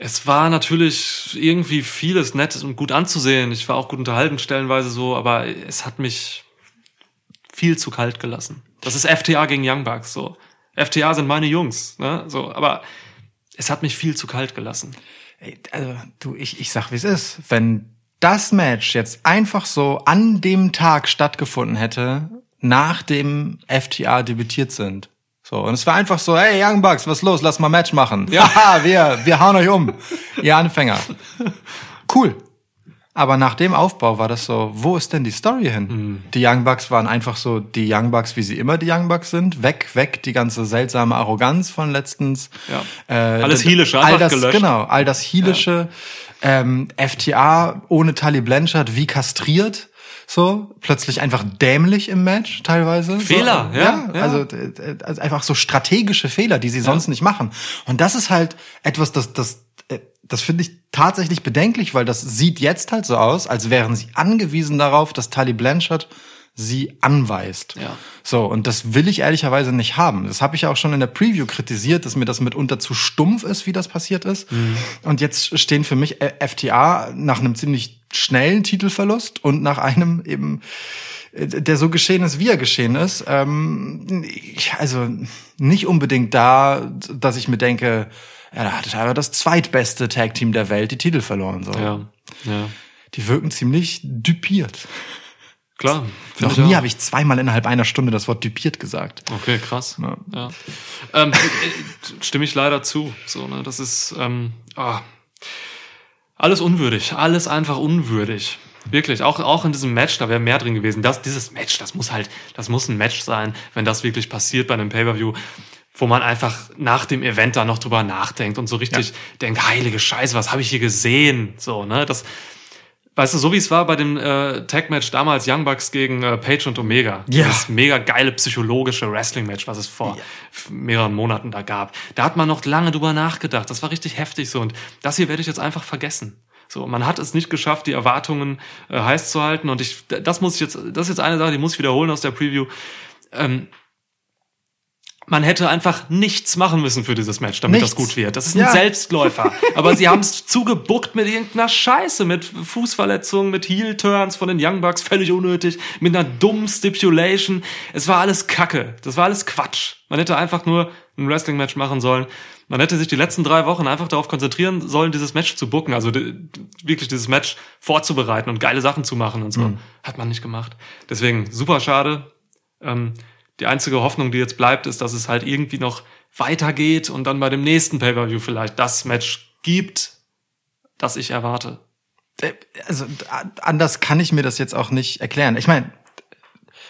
Es war natürlich irgendwie vieles nett und gut anzusehen. Ich war auch gut unterhalten stellenweise so, aber es hat mich viel zu kalt gelassen. Das ist FTA gegen Young Bucks so. FTA sind meine Jungs, ne? So, aber es hat mich viel zu kalt gelassen. Ey, Also, du, ich, ich sag, wie es ist. Wenn das Match jetzt einfach so an dem Tag stattgefunden hätte, nachdem FTA debütiert sind. So, und es war einfach so, hey Young Bucks, was los? Lass mal Match machen. Ja. <laughs> Wir, wir hauen euch um. Ihr Anfänger. <laughs> Cool. Aber nach dem Aufbau war das so, wo ist denn die Story hin? Hm. Die Young Bucks waren einfach so die Young Bucks, wie sie immer die Young Bucks sind. Weg, weg, die ganze seltsame Arroganz von letztens. Ja. Äh, Alles Heelische, all das, gelöscht. Genau, all das Heelische. Ähm, FTA ohne Tully Blanchard wie kastriert. So, plötzlich einfach dämlich im Match teilweise. Fehler, so, ja, ja. Also, äh, also einfach so strategische Fehler, die sie sonst nicht machen. Und das ist halt etwas, das, das, äh, das finde ich tatsächlich bedenklich, weil das sieht jetzt halt so aus, als wären sie angewiesen darauf, dass Tully Blanchard sie anweist. Ja. So, und das will ich ehrlicherweise nicht haben. Das habe ich ja auch schon in der Preview kritisiert, dass mir das mitunter zu stumpf ist, wie das passiert ist. Und jetzt stehen für mich äh, FTA nach einem ziemlich schnellen Titelverlust und nach einem eben, äh, der so geschehen ist, wie er geschehen ist. Ähm, ich, also nicht unbedingt da, dass ich mir denke, ja, da hat aber das zweitbeste Tag-Team der Welt die Titel verloren. So. Ja, ja. Die wirken ziemlich düpiert. Klar. Noch nie habe ich zweimal innerhalb einer Stunde das Wort düpiert gesagt. Okay, krass. Ja. Ja. Ähm, äh, stimme ich leider zu. So, ne, das ist ähm, ah, alles unwürdig, alles einfach unwürdig. Wirklich, auch, auch in diesem Match, da wäre mehr drin gewesen. Das, dieses Match, das muss halt, das muss ein Match sein, wenn das wirklich passiert bei einem Pay-Per-View, wo man einfach nach dem Event da noch drüber nachdenkt und so richtig denkt, heilige Scheiße, was habe ich hier gesehen? So, ne, das, Weißt du, so wie es war bei dem äh, Tag-Match damals Young Bucks gegen äh, Page und Omega. Ja. Das mega geile psychologische Wrestling-Match, was es vor f- mehreren Monaten da gab. Da hat man noch lange drüber nachgedacht. Das war richtig heftig so. Und das hier werde ich jetzt einfach vergessen. So, man hat es nicht geschafft, die Erwartungen äh, heiß zu halten. Und ich, das muss ich jetzt, das ist jetzt eine Sache, die muss ich wiederholen aus der Preview. Ähm, man hätte einfach nichts machen müssen für dieses Match, damit Nichts. das gut wird. Das ist ein Ja. Selbstläufer. <laughs> Aber sie haben es zugebuckt mit irgendeiner Scheiße, mit Fußverletzungen, mit Heel-Turns von den Young Bucks, völlig unnötig, mit einer dummen Stipulation. Es war alles Kacke. Das war alles Quatsch. Man hätte einfach nur ein Wrestling-Match machen sollen. Man hätte sich die letzten drei Wochen einfach darauf konzentrieren sollen, dieses Match zu booken, also wirklich dieses Match vorzubereiten und geile Sachen zu machen und so. Hat man nicht gemacht. Deswegen super schade. Ähm, die einzige Hoffnung, die jetzt bleibt, ist, dass es halt irgendwie noch weitergeht und dann bei dem nächsten Pay-Per-View vielleicht das Match gibt, das ich erwarte. Äh, Also anders kann ich mir das jetzt auch nicht erklären. Ich meine,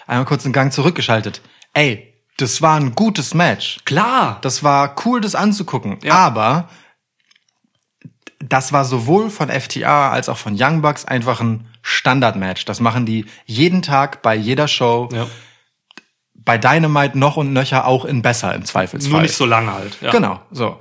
einmal kurz einen Gang zurückgeschaltet. Ey, das war ein gutes Match. Klar! Das war cool, das anzugucken. Ja. Aber das war sowohl von FTA als auch von Young Bucks einfach ein Standardmatch. Das machen die jeden Tag bei jeder Show. Ja. Bei Dynamite noch und nöcher auch in besser im Zweifelsfall. Nur nicht so lange halt. Ja. Genau, so.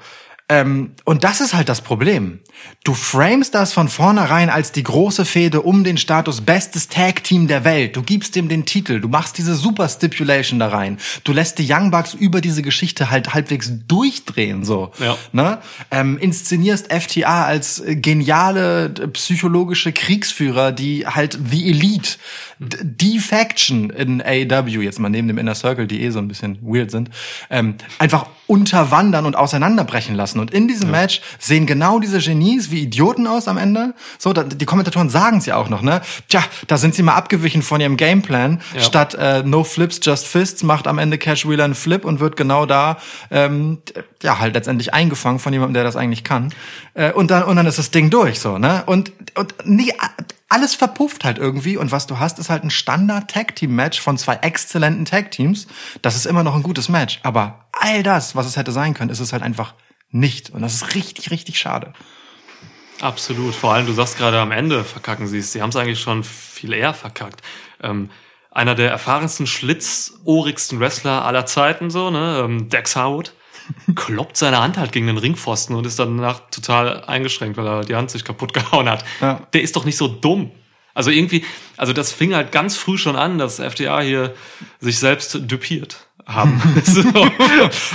Ähm, und das ist halt das Problem. Du framest das von vornherein als die große Fehde um den Status bestes Tag-Team der Welt. Du gibst ihm den Titel, du machst diese super Stipulation da rein. Du lässt die Young Bucks über diese Geschichte halt halbwegs durchdrehen, so. Ja. Ne? Ähm, inszenierst FTA als äh, geniale psychologische Kriegsführer, die halt The Elite, die Faction in AEW, jetzt mal neben dem Inner Circle, die eh so ein bisschen weird sind, ähm, einfach unterwandern und auseinanderbrechen lassen. Und in diesem Match sehen genau diese Genies wie Idioten aus am Ende. So, da, die Kommentatoren sagen es ja auch noch, ne? Tja, da sind sie mal abgewichen von ihrem Gameplan. Ja. Statt äh, No Flips, Just Fists macht am Ende Cash Wheeler einen Flip und wird genau da ähm, ja halt letztendlich eingefangen von jemandem, der das eigentlich kann. Äh, und dann und dann ist das Ding durch so, ne? Und und nie, alles verpufft halt irgendwie und was du hast, ist halt ein Standard Tag Team Match von zwei exzellenten Tag Teams. Das ist immer noch ein gutes Match, aber all das, was es hätte sein können, ist es halt einfach nicht und das ist richtig richtig schade. Absolut. Vor allem, du sagst gerade am Ende verkacken sie es. Sie haben es eigentlich schon viel eher verkackt. Ähm, einer der erfahrensten, schlitzohrigsten Wrestler aller Zeiten, so, ne, ähm, Dex Harwood, <laughs> kloppt seine Hand halt gegen den Ringpfosten und ist danach total eingeschränkt, weil er die Hand sich kaputt <laughs> gehauen hat. Ja. Der ist doch nicht so dumm. Also irgendwie, also das fing halt ganz früh schon an, dass FTA hier sich selbst düpiert haben. <laughs> so.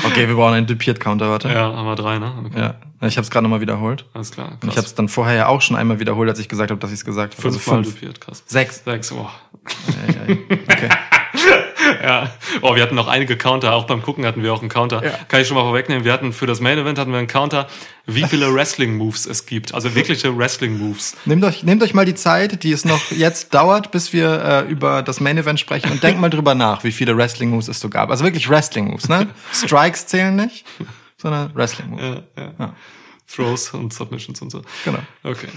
Okay, wir brauchen einen Dupiert Counter, warte. Ja, haben wir drei, ne? Okay. Ja, ich habe es gerade nochmal wiederholt. Alles klar. Und ich habe es dann vorher ja auch schon einmal wiederholt, als ich gesagt habe, dass ich es gesagt habe. Also Fünfmal fünf. düpiert, krass. Sechs. Sechs, oh. Okay. <laughs> Ja, oh, wir hatten noch einige Counter, auch beim Gucken hatten wir auch einen Counter. Ja. Kann ich schon mal vorwegnehmen, wir hatten für das Main Event hatten wir einen Counter, wie viele <laughs> Wrestling-Moves es gibt. Also wirkliche Wrestling-Moves. Nehmt euch, nehmt euch mal die Zeit, die es noch jetzt dauert, bis wir äh, über das Main Event sprechen und denkt mal drüber nach, wie viele Wrestling Moves es so gab. Also wirklich Wrestling Moves, ne? <laughs> Strikes zählen nicht, sondern Wrestling Moves. Ja, ja. Ja. Throws und Submissions und so. Genau. Okay.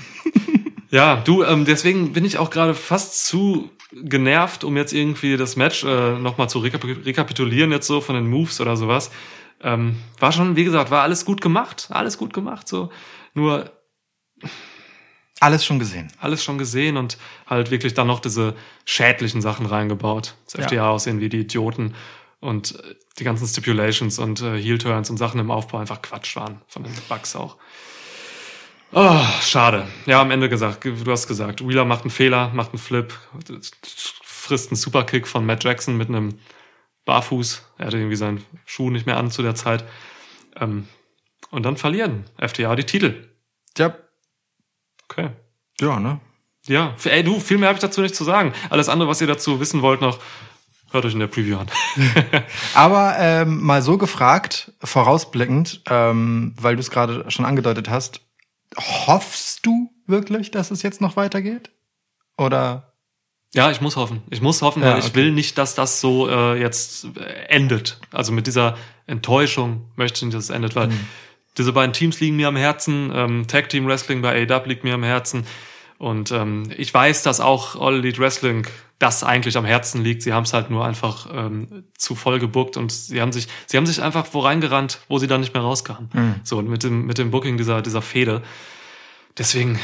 Ja, du, ähm, deswegen bin ich auch gerade fast zu genervt, um jetzt irgendwie das Match äh, nochmal zu rekap rekapitulieren, jetzt so von den Moves oder sowas. Ähm, war schon, wie gesagt, war alles gut gemacht, alles gut gemacht, so. Nur, Alles schon gesehen. alles schon gesehen und halt wirklich dann noch diese schädlichen Sachen reingebaut. Das Ja. FDA aussehen wie die Idioten und äh, die ganzen Stipulations und äh, Heel Turns und Sachen im Aufbau einfach Quatsch waren von den Bugs auch. Oh, schade. Ja, am Ende gesagt, du hast gesagt, Wheeler macht einen Fehler, macht einen Flip, frisst einen Superkick von Matt Jackson mit einem Barfuß. Er hatte irgendwie seinen Schuh nicht mehr an zu der Zeit. Ähm, und dann verlieren FDA die Titel. Ja, Okay. ja, ne? Ja, ey, du, viel mehr habe ich dazu nicht zu sagen. Alles andere, was ihr dazu wissen wollt, noch hört euch in der Preview an. <laughs> Aber ähm, mal so gefragt, vorausblickend, ähm, weil du es gerade schon angedeutet hast, hoffst du wirklich, dass es jetzt noch weitergeht? Oder? ja, ich muss hoffen. Ich muss hoffen, Ja, weil ich okay. will nicht, dass das so äh, jetzt äh, endet. Also mit dieser Enttäuschung möchte ich nicht, dass es endet, weil Mhm. diese beiden Teams liegen mir am Herzen. Ähm, Tag Team Wrestling bei AW liegt mir am Herzen. Und ähm, ich weiß, dass auch All Elite Wrestling das eigentlich am Herzen liegt. Sie haben es halt nur einfach ähm, zu voll gebuckt und sie haben sich, sie haben sich einfach wo reingerannt, wo sie dann nicht mehr rauskamen. Mhm. So und mit dem mit dem Booking dieser dieser Fehde. Deswegen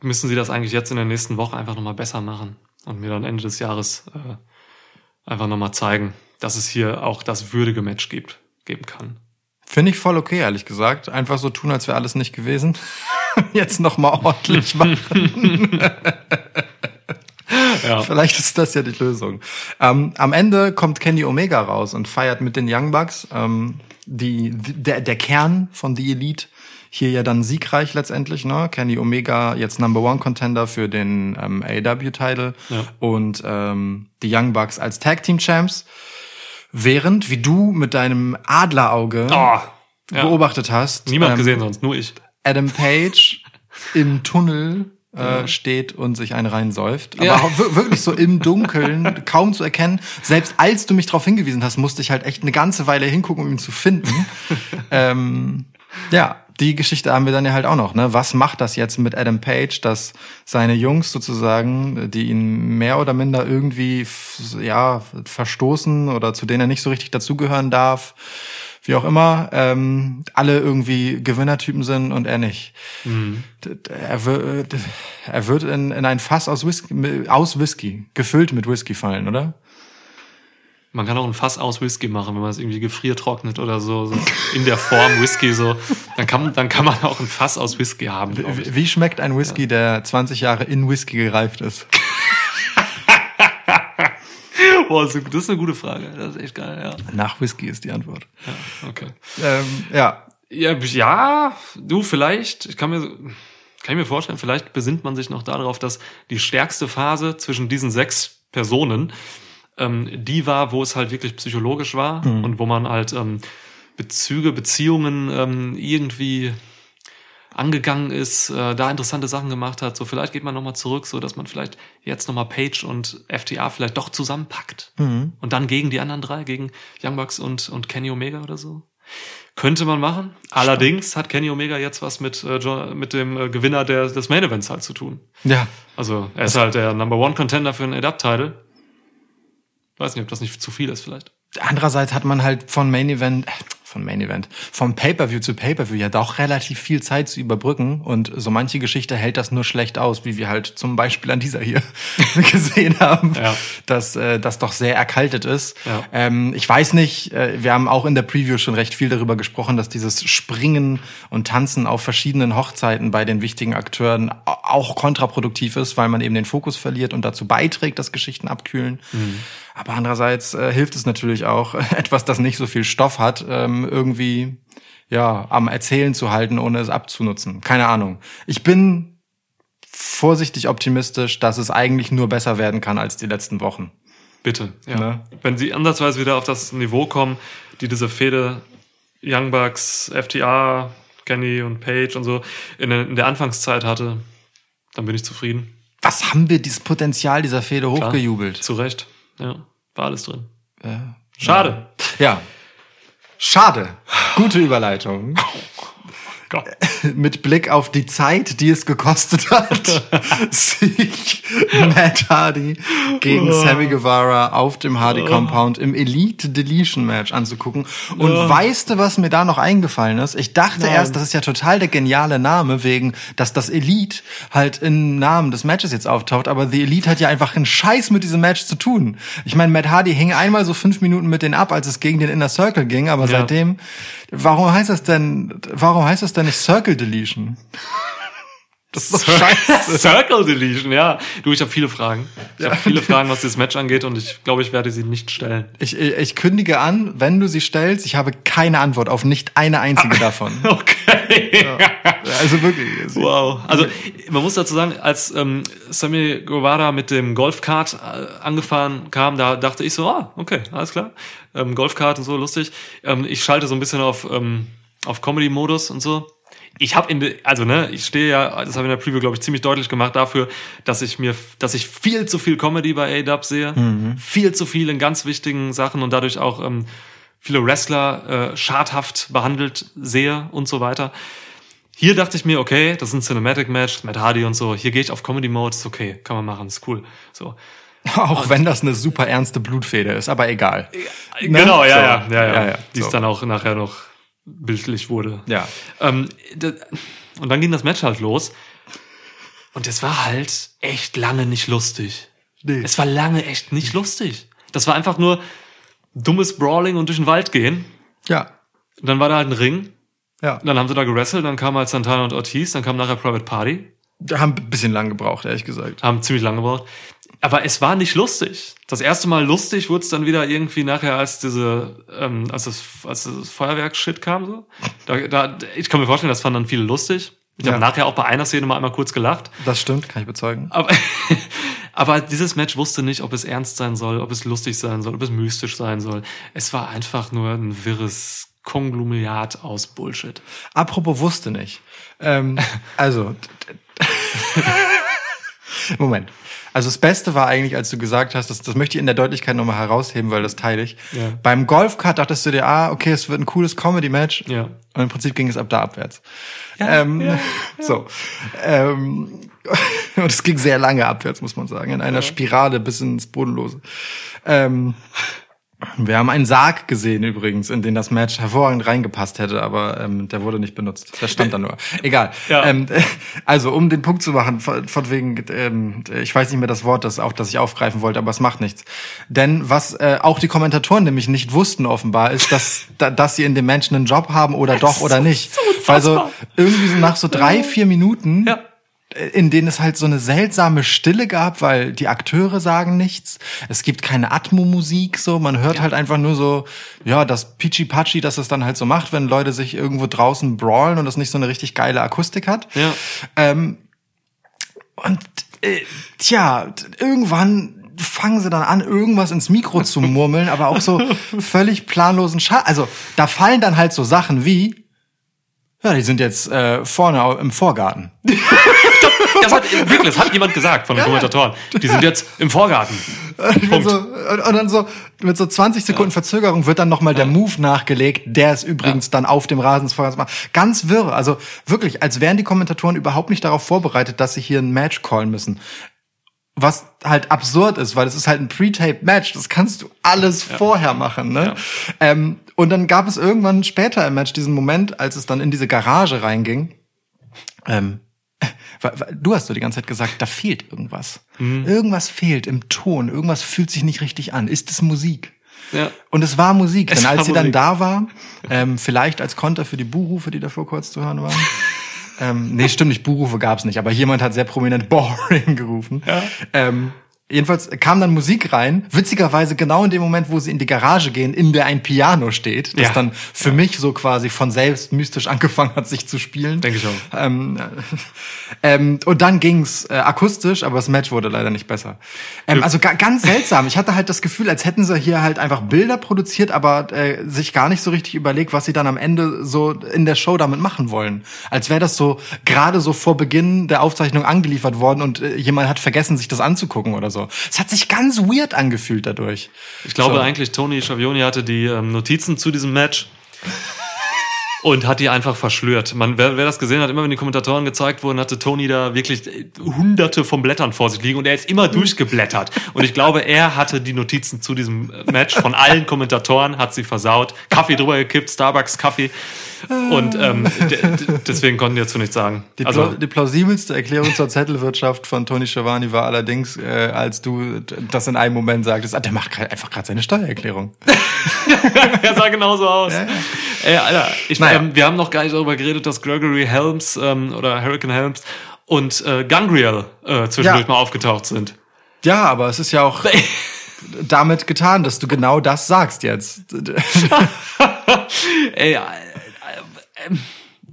müssen sie das eigentlich jetzt in der nächsten Woche einfach nochmal besser machen und mir dann Ende des Jahres äh, einfach nochmal zeigen, dass es hier auch das würdige Match gibt, geben kann. Finde ich voll okay, ehrlich gesagt. Einfach so tun, als wäre alles nicht gewesen. <laughs> Jetzt noch mal ordentlich <laughs> machen. <laughs> Ja. <laughs> Vielleicht ist das ja die Lösung. Ähm, am Ende kommt Kenny Omega raus und feiert mit den Young Bucks. Ähm, die, der, der Kern von The Elite hier ja dann siegreich letztendlich, ne? Kenny Omega jetzt Number One Contender für den ähm, AEW-Title Ja. und ähm, die Young Bucks als Tag Team Champs. Während, wie du mit deinem Adlerauge Oh, ja. beobachtet hast, Niemand ähm, gesehen sonst, nur ich. Adam Page im Tunnel äh, steht und sich einen reinsäuft. Aber Ja. wirklich so im Dunkeln, <laughs> kaum zu erkennen. Selbst als du mich darauf hingewiesen hast, musste ich halt echt eine ganze Weile hingucken, um ihn zu finden. <laughs> ähm, ja, die Geschichte haben wir dann ja halt auch noch. Ne? Was macht das jetzt mit Adam Page, dass seine Jungs sozusagen, die ihn mehr oder minder irgendwie ja verstoßen oder zu denen er nicht so richtig dazugehören darf, wie auch immer, ähm, alle irgendwie Gewinnertypen sind und er nicht. D- Er wird, er wird in, in ein Fass aus Whisky, aus Whisky, gefüllt mit Whisky fallen, oder? Man kann auch ein Fass aus Whisky machen, wenn man es irgendwie gefriertrocknet oder so, so in der Form Whisky so. Dann kann, dann kann man auch ein Fass aus Whisky haben. Wie wie schmeckt ein Whisky, der 20 Jahre in Whisky gereift ist? <laughs> Boah, das ist eine gute Frage. Das ist echt geil, ja. Nach Whisky ist die Antwort. Okay. Ähm, ja, Ja, ja, du, vielleicht, ich kann mir, kann ich mir vorstellen, vielleicht besinnt man sich noch darauf, dass die stärkste Phase zwischen diesen sechs Personen ähm, die war, wo es halt wirklich psychologisch war und wo man halt ähm, Bezüge, Beziehungen ähm, irgendwie angegangen ist, äh, da interessante Sachen gemacht hat. So vielleicht geht man nochmal zurück, so dass man vielleicht jetzt nochmal Page und FTA vielleicht doch zusammenpackt. Und dann gegen die anderen drei, gegen Young Bucks und, und Kenny Omega oder so. Könnte man machen. Allerdings hat Kenny Omega jetzt was mit, äh, mit dem äh, Gewinner der, des Main Events halt zu tun. ja. Also er ist halt der Number One Contender für einen Adapt-Title. Weiß nicht, ob das nicht zu viel ist vielleicht. Andererseits hat man halt von Main Event, von Main Event, vom Pay-Per-View zu Pay-Per-View ja doch relativ viel Zeit zu überbrücken und so manche Geschichte hält das nur schlecht aus, wie wir halt zum Beispiel an dieser hier <laughs> gesehen haben, Ja. dass äh, das doch sehr erkaltet ist. Ja. Ähm, ich weiß nicht, äh, wir haben auch in der Preview schon recht viel darüber gesprochen, dass dieses Springen und Tanzen auf verschiedenen Hochzeiten bei den wichtigen Akteuren au- auch kontraproduktiv ist, weil man eben den Fokus verliert und dazu beiträgt, dass Geschichten abkühlen. Aber andererseits äh, hilft es natürlich auch, <laughs> etwas, das nicht so viel Stoff hat, ähm, irgendwie ja am Erzählen zu halten, ohne es abzunutzen. Keine Ahnung. Ich bin vorsichtig optimistisch, dass es eigentlich nur besser werden kann als die letzten Wochen. Bitte, ja. Ne? Wenn sie ansatzweise wieder auf das Niveau kommen, die diese Fehde Young Bucks, FTA, Kenny und Page und so in der, in der Anfangszeit hatte, dann bin ich zufrieden. Was haben wir dieses Potenzial dieser Fehde hochgejubelt? Zu Recht. Ja, war alles drin. Äh, Schade. ja. Schade. Gute Überleitung. <laughs> Gott. <laughs> mit Blick auf die Zeit, die es gekostet hat, <laughs> sich Matt Hardy gegen Oh. Sammy Guevara auf dem Hardy Compound im Elite Deletion Match anzugucken. Und weißt du, was mir da noch eingefallen ist? Ich dachte erst, das ist ja total der geniale Name, wegen, dass das Elite halt im Namen des Matches jetzt auftaucht, aber The Elite hat ja einfach einen Scheiß mit diesem Match zu tun. Ich meine, Matt Hardy hing einmal so fünf Minuten mit denen ab, als es gegen den Inner Circle ging, aber Ja. seitdem, warum heißt das denn, warum heißt das denn nicht Circle Deletion? Das ist doch scheiße. Circle Deletion, ja. Du, ich habe viele Fragen. Ich habe viele Fragen, was dieses Match angeht und ich glaube, ich werde sie nicht stellen. Ich, ich, kündige an, wenn du sie stellst, ich habe keine Antwort auf nicht eine einzige davon. <laughs> Okay. Also wirklich. Wow. Also man muss dazu sagen, als ähm, Sammy Guevara mit dem Golfkart äh, angefahren kam, da dachte ich so, ah, okay, alles klar. Ähm, Golfkart und so, lustig. Ähm, ich schalte so ein bisschen auf, ähm, auf Comedy-Modus und so. Ich habe in also ne, ich stehe ja, das habe ich in der Preview glaube ich ziemlich deutlich gemacht dafür, dass ich mir, dass ich viel zu viel Comedy bei A-Dub sehe, viel zu viel in ganz wichtigen Sachen und dadurch auch ähm, viele Wrestler äh, schadhaft behandelt sehe und so weiter. Hier dachte ich mir, okay, das ist ein Cinematic Match, Matt Hardy und so. Hier gehe ich auf Comedy Mode, ist okay, kann man machen, ist cool. So. Auch wenn das eine super ernste Blutfede ist, aber egal. Ne? Genau, ja, So. ja, ja, ja, Ja, ja, Die so. es dann auch nachher noch bildlich wurde. Ja. Ähm, und dann ging das Match halt los. Und es war halt echt lange nicht lustig. Nee. Es war lange echt nicht lustig. Das war einfach nur dummes Brawling und durch den Wald gehen. Ja. Und dann war da halt ein Ring. Ja. Dann haben sie da gewrestelt, dann kam halt Santana und Ortiz, dann kam nachher Private Party. Wir haben ein bisschen lang gebraucht, ehrlich gesagt. haben ziemlich lange gebraucht. Aber es war nicht lustig. Das erste Mal lustig wurde es dann wieder irgendwie nachher, als diese, ähm, als das, als das Feuerwerk-Shit kam. So. Da, da, ich kann mir vorstellen, das fanden dann viele lustig. Ich Ja. habe nachher auch bei einer Szene mal einmal kurz gelacht. Das stimmt, kann ich bezeugen. Aber, <laughs> aber dieses Match wusste nicht, ob es ernst sein soll, ob es lustig sein soll, ob es mystisch sein soll. Es war einfach nur ein wirres Konglomerat aus Bullshit. Apropos wusste nicht. Ähm, <laughs> also, <laughs> Moment. Also das Beste war eigentlich, als du gesagt hast, das, das möchte ich in der Deutlichkeit nochmal herausheben, weil das teile ich. Ja. Beim Golfkart dachtest du dir, ah, okay, es wird ein cooles Comedy-Match. Ja. Und im Prinzip ging es ab da abwärts. ähm, <laughs> So. Ähm, <laughs> und es ging sehr lange abwärts, muss man sagen, in einer Spirale bis ins Bodenlose. Ähm, wir haben einen Sarg gesehen übrigens, in den das Match hervorragend reingepasst hätte, aber ähm, der wurde nicht benutzt. Der stand da nur. Egal. Ja. Ähm, <laughs> also um den Punkt zu machen, von, von wegen, ähm, ich weiß nicht mehr das Wort, das auch, das ich aufgreifen wollte, aber es macht nichts. Denn was äh, auch die Kommentatoren nämlich nicht wussten offenbar, ist, dass, da, dass sie in dem Menschen einen Job haben oder doch oder nicht. also irgendwie so nach so drei, vier Minuten Ja. In denen es halt so eine seltsame Stille gab, weil die Akteure sagen nichts. Es gibt keine Atmo-Musik, so. Man hört halt einfach nur so, ja, das Pichi-Pachi, das es dann halt so macht, wenn Leute sich irgendwo draußen brawlen und es nicht so eine richtig geile Akustik hat. Ja. Ähm, und, äh, tja, irgendwann fangen sie dann an, irgendwas ins Mikro zu murmeln, aber auch so <laughs> völlig planlosen Schall. Also, da fallen dann halt so Sachen wie, ja, die sind jetzt äh, vorne im Vorgarten. <laughs> Das hat, wirklich, das hat jemand gesagt von den Kommentatoren. Die sind jetzt im Vorgarten. <laughs> Punkt. so, und, dann so mit so 20 Sekunden Verzögerung wird dann nochmal der Move nachgelegt, der es übrigens dann auf dem Rasen des macht. Ganz wirr. Also wirklich, als wären die Kommentatoren überhaupt nicht darauf vorbereitet, dass sie hier ein Match callen müssen. Was halt absurd ist, weil es ist halt ein Pre-Tape Match. Das kannst du alles vorher machen, ne? Ja. Ähm, und dann gab es irgendwann später im Match diesen Moment, als es dann in diese Garage reinging. Ähm, <laughs> du hast so die ganze Zeit gesagt, da fehlt irgendwas. Mhm. Irgendwas fehlt im Ton, irgendwas fühlt sich nicht richtig an. Ist es Musik? Ja. Und es war Musik, Es denn als sie dann Musik. da war, ähm, vielleicht als Konter für die Buhrufe, die davor kurz zu hören waren. <laughs> ähm, nee, stimmt nicht, Buhrufe gab's nicht, aber jemand hat sehr prominent Boring gerufen. Ja. Ähm, jedenfalls kam dann Musik rein, witzigerweise genau in dem Moment, wo sie in die Garage gehen, in der ein Piano steht, das Ja. dann für mich so quasi von selbst mystisch <laughs> angefangen hat, sich zu spielen. Denke ich auch. Ähm, <laughs> ähm, und dann ging's äh, akustisch, aber das Match wurde leider nicht besser. Ähm, also ga, ganz seltsam. Ich hatte halt das Gefühl, als hätten sie hier halt einfach Bilder produziert, aber äh, sich gar nicht so richtig überlegt, was sie dann am Ende so in der Show damit machen wollen. Als wäre das so gerade so vor Beginn der Aufzeichnung angeliefert worden und äh, jemand hat vergessen, sich das anzugucken oder so. Es hat sich ganz weird angefühlt dadurch. Ich glaube So. eigentlich, Tony Schiavone hatte die ähm, Notizen zu diesem Match. und hat die einfach verschlört. Man, wer, wer das gesehen hat, immer wenn die Kommentatoren gezeigt wurden, hatte Tony da wirklich hunderte von Blättern vor sich liegen und er ist immer durchgeblättert. Und ich glaube, er hatte die Notizen zu diesem Match von allen Kommentatoren, hat sie versaut, Kaffee drüber gekippt, Starbucks Kaffee. Und ähm, de- de- deswegen konnten die dazu nichts sagen. Die, Also, die plausibelste Erklärung zur Zettelwirtschaft von Tony Schiavone war allerdings, äh, als du das in einem Moment sagtest, ah, der macht grad, einfach gerade seine Steuererklärung. <laughs> er sah genauso aus. Ey, Alter, ich, Naja. ähm, wir haben noch gar nicht darüber geredet, dass Gregory Helms ähm, oder Hurricane Helms und äh, Gangriel äh, zwischendurch Ja. mal aufgetaucht sind. Ja, aber es ist ja auch damit getan, dass du genau das sagst jetzt. <laughs> Ey, äh, äh, äh,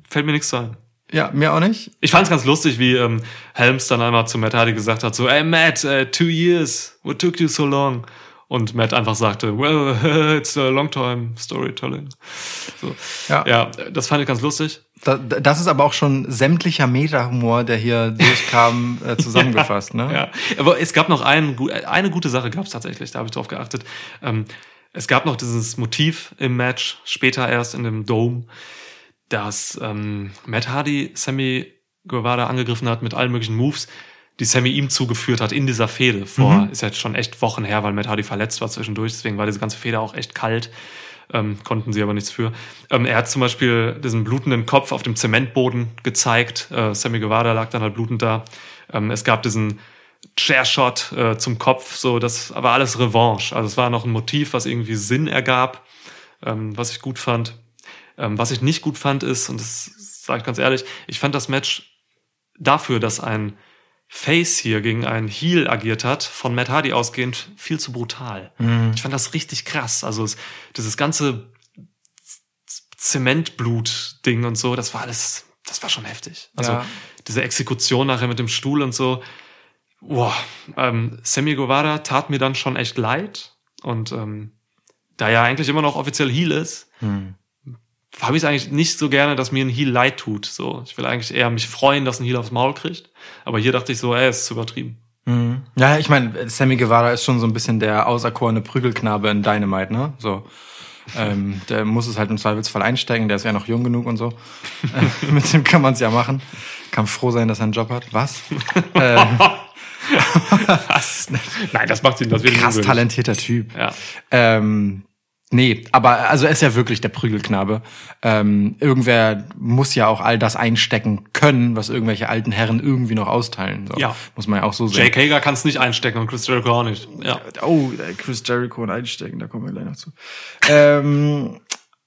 fällt mir nichts zu ein. Ja, mir auch nicht. Ich fand's ganz lustig, wie ähm, Helms dann einmal zu Matt Hardy gesagt hat, so, ey Matt, uh, two years, what took you so long? Und Matt einfach sagte, well, <laughs> it's a long time storytelling. So. Ja. ja, das fand ich ganz lustig. Da, das ist aber auch schon sämtlicher Meta-Humor, der hier <laughs> durchkam, äh, zusammengefasst. Ne? Ja, aber es gab noch einen, eine gute Sache gab es tatsächlich, da habe ich drauf geachtet. Ähm, es gab noch dieses Motiv im Match, später erst in dem Dome, dass ähm, Matt Hardy Sammy Guevara angegriffen hat mit allen möglichen Moves, die Sammy ihm zugeführt hat in dieser Fehde. Vor, ist jetzt schon echt Wochen her, weil Matt Hardy verletzt war zwischendurch, deswegen war diese ganze Fehde auch echt kalt. Ähm, konnten sie aber nichts für. Ähm, er hat zum Beispiel diesen blutenden Kopf auf dem Zementboden gezeigt. Äh, Sammy Guevara lag dann halt blutend da. Ähm, es gab diesen Chairshot äh, zum Kopf, so das war alles Revanche. Also es war noch ein Motiv, was irgendwie Sinn ergab, ähm, was ich gut fand. Ähm, was ich nicht gut fand ist, und das sage ich ganz ehrlich, ich fand das Match dafür, dass ein Face hier gegen einen Heel agiert hat, von Matt Hardy ausgehend, viel zu brutal. Ich fand das richtig krass. Also es, dieses ganze Zementblut-Ding und so, das war alles, das war schon heftig. Also Ja. diese Exekution nachher mit dem Stuhl und so. Boah, ähm, Sammy Guevara tat mir dann schon echt leid. Und ähm, da er eigentlich immer noch offiziell Heel ist, habe ich es eigentlich nicht so gerne, dass mir ein Heel leid tut. So, ich will eigentlich eher mich freuen, dass ein Heel aufs Maul kriegt. Aber hier dachte ich so, ey, ist zu übertrieben. Ja, ich meine, Sammy Guevara ist schon so ein bisschen der auserkorene Prügelknabe in Dynamite, ne? So. Ähm, der muss es halt im Zweifelsfall einsteigen, der ist ja noch jung genug und so. <laughs> äh, mit dem kann man es ja machen. Kann froh sein, dass er einen Job hat. Was? <laughs> ähm, Was? <laughs> Nein, das macht ihn, das krass talentierter Typ. Ja. Ähm, nee, aber also er ist ja wirklich der Prügelknabe. Ähm, irgendwer muss ja auch all das einstecken können, was irgendwelche alten Herren irgendwie noch austeilen. So. Ja. Muss man ja auch so sehen. Jake Hager kann es nicht einstecken und Chris Jericho auch nicht. Ja. Oh, äh, Chris Jericho und einstecken, da kommen wir gleich noch zu. ähm,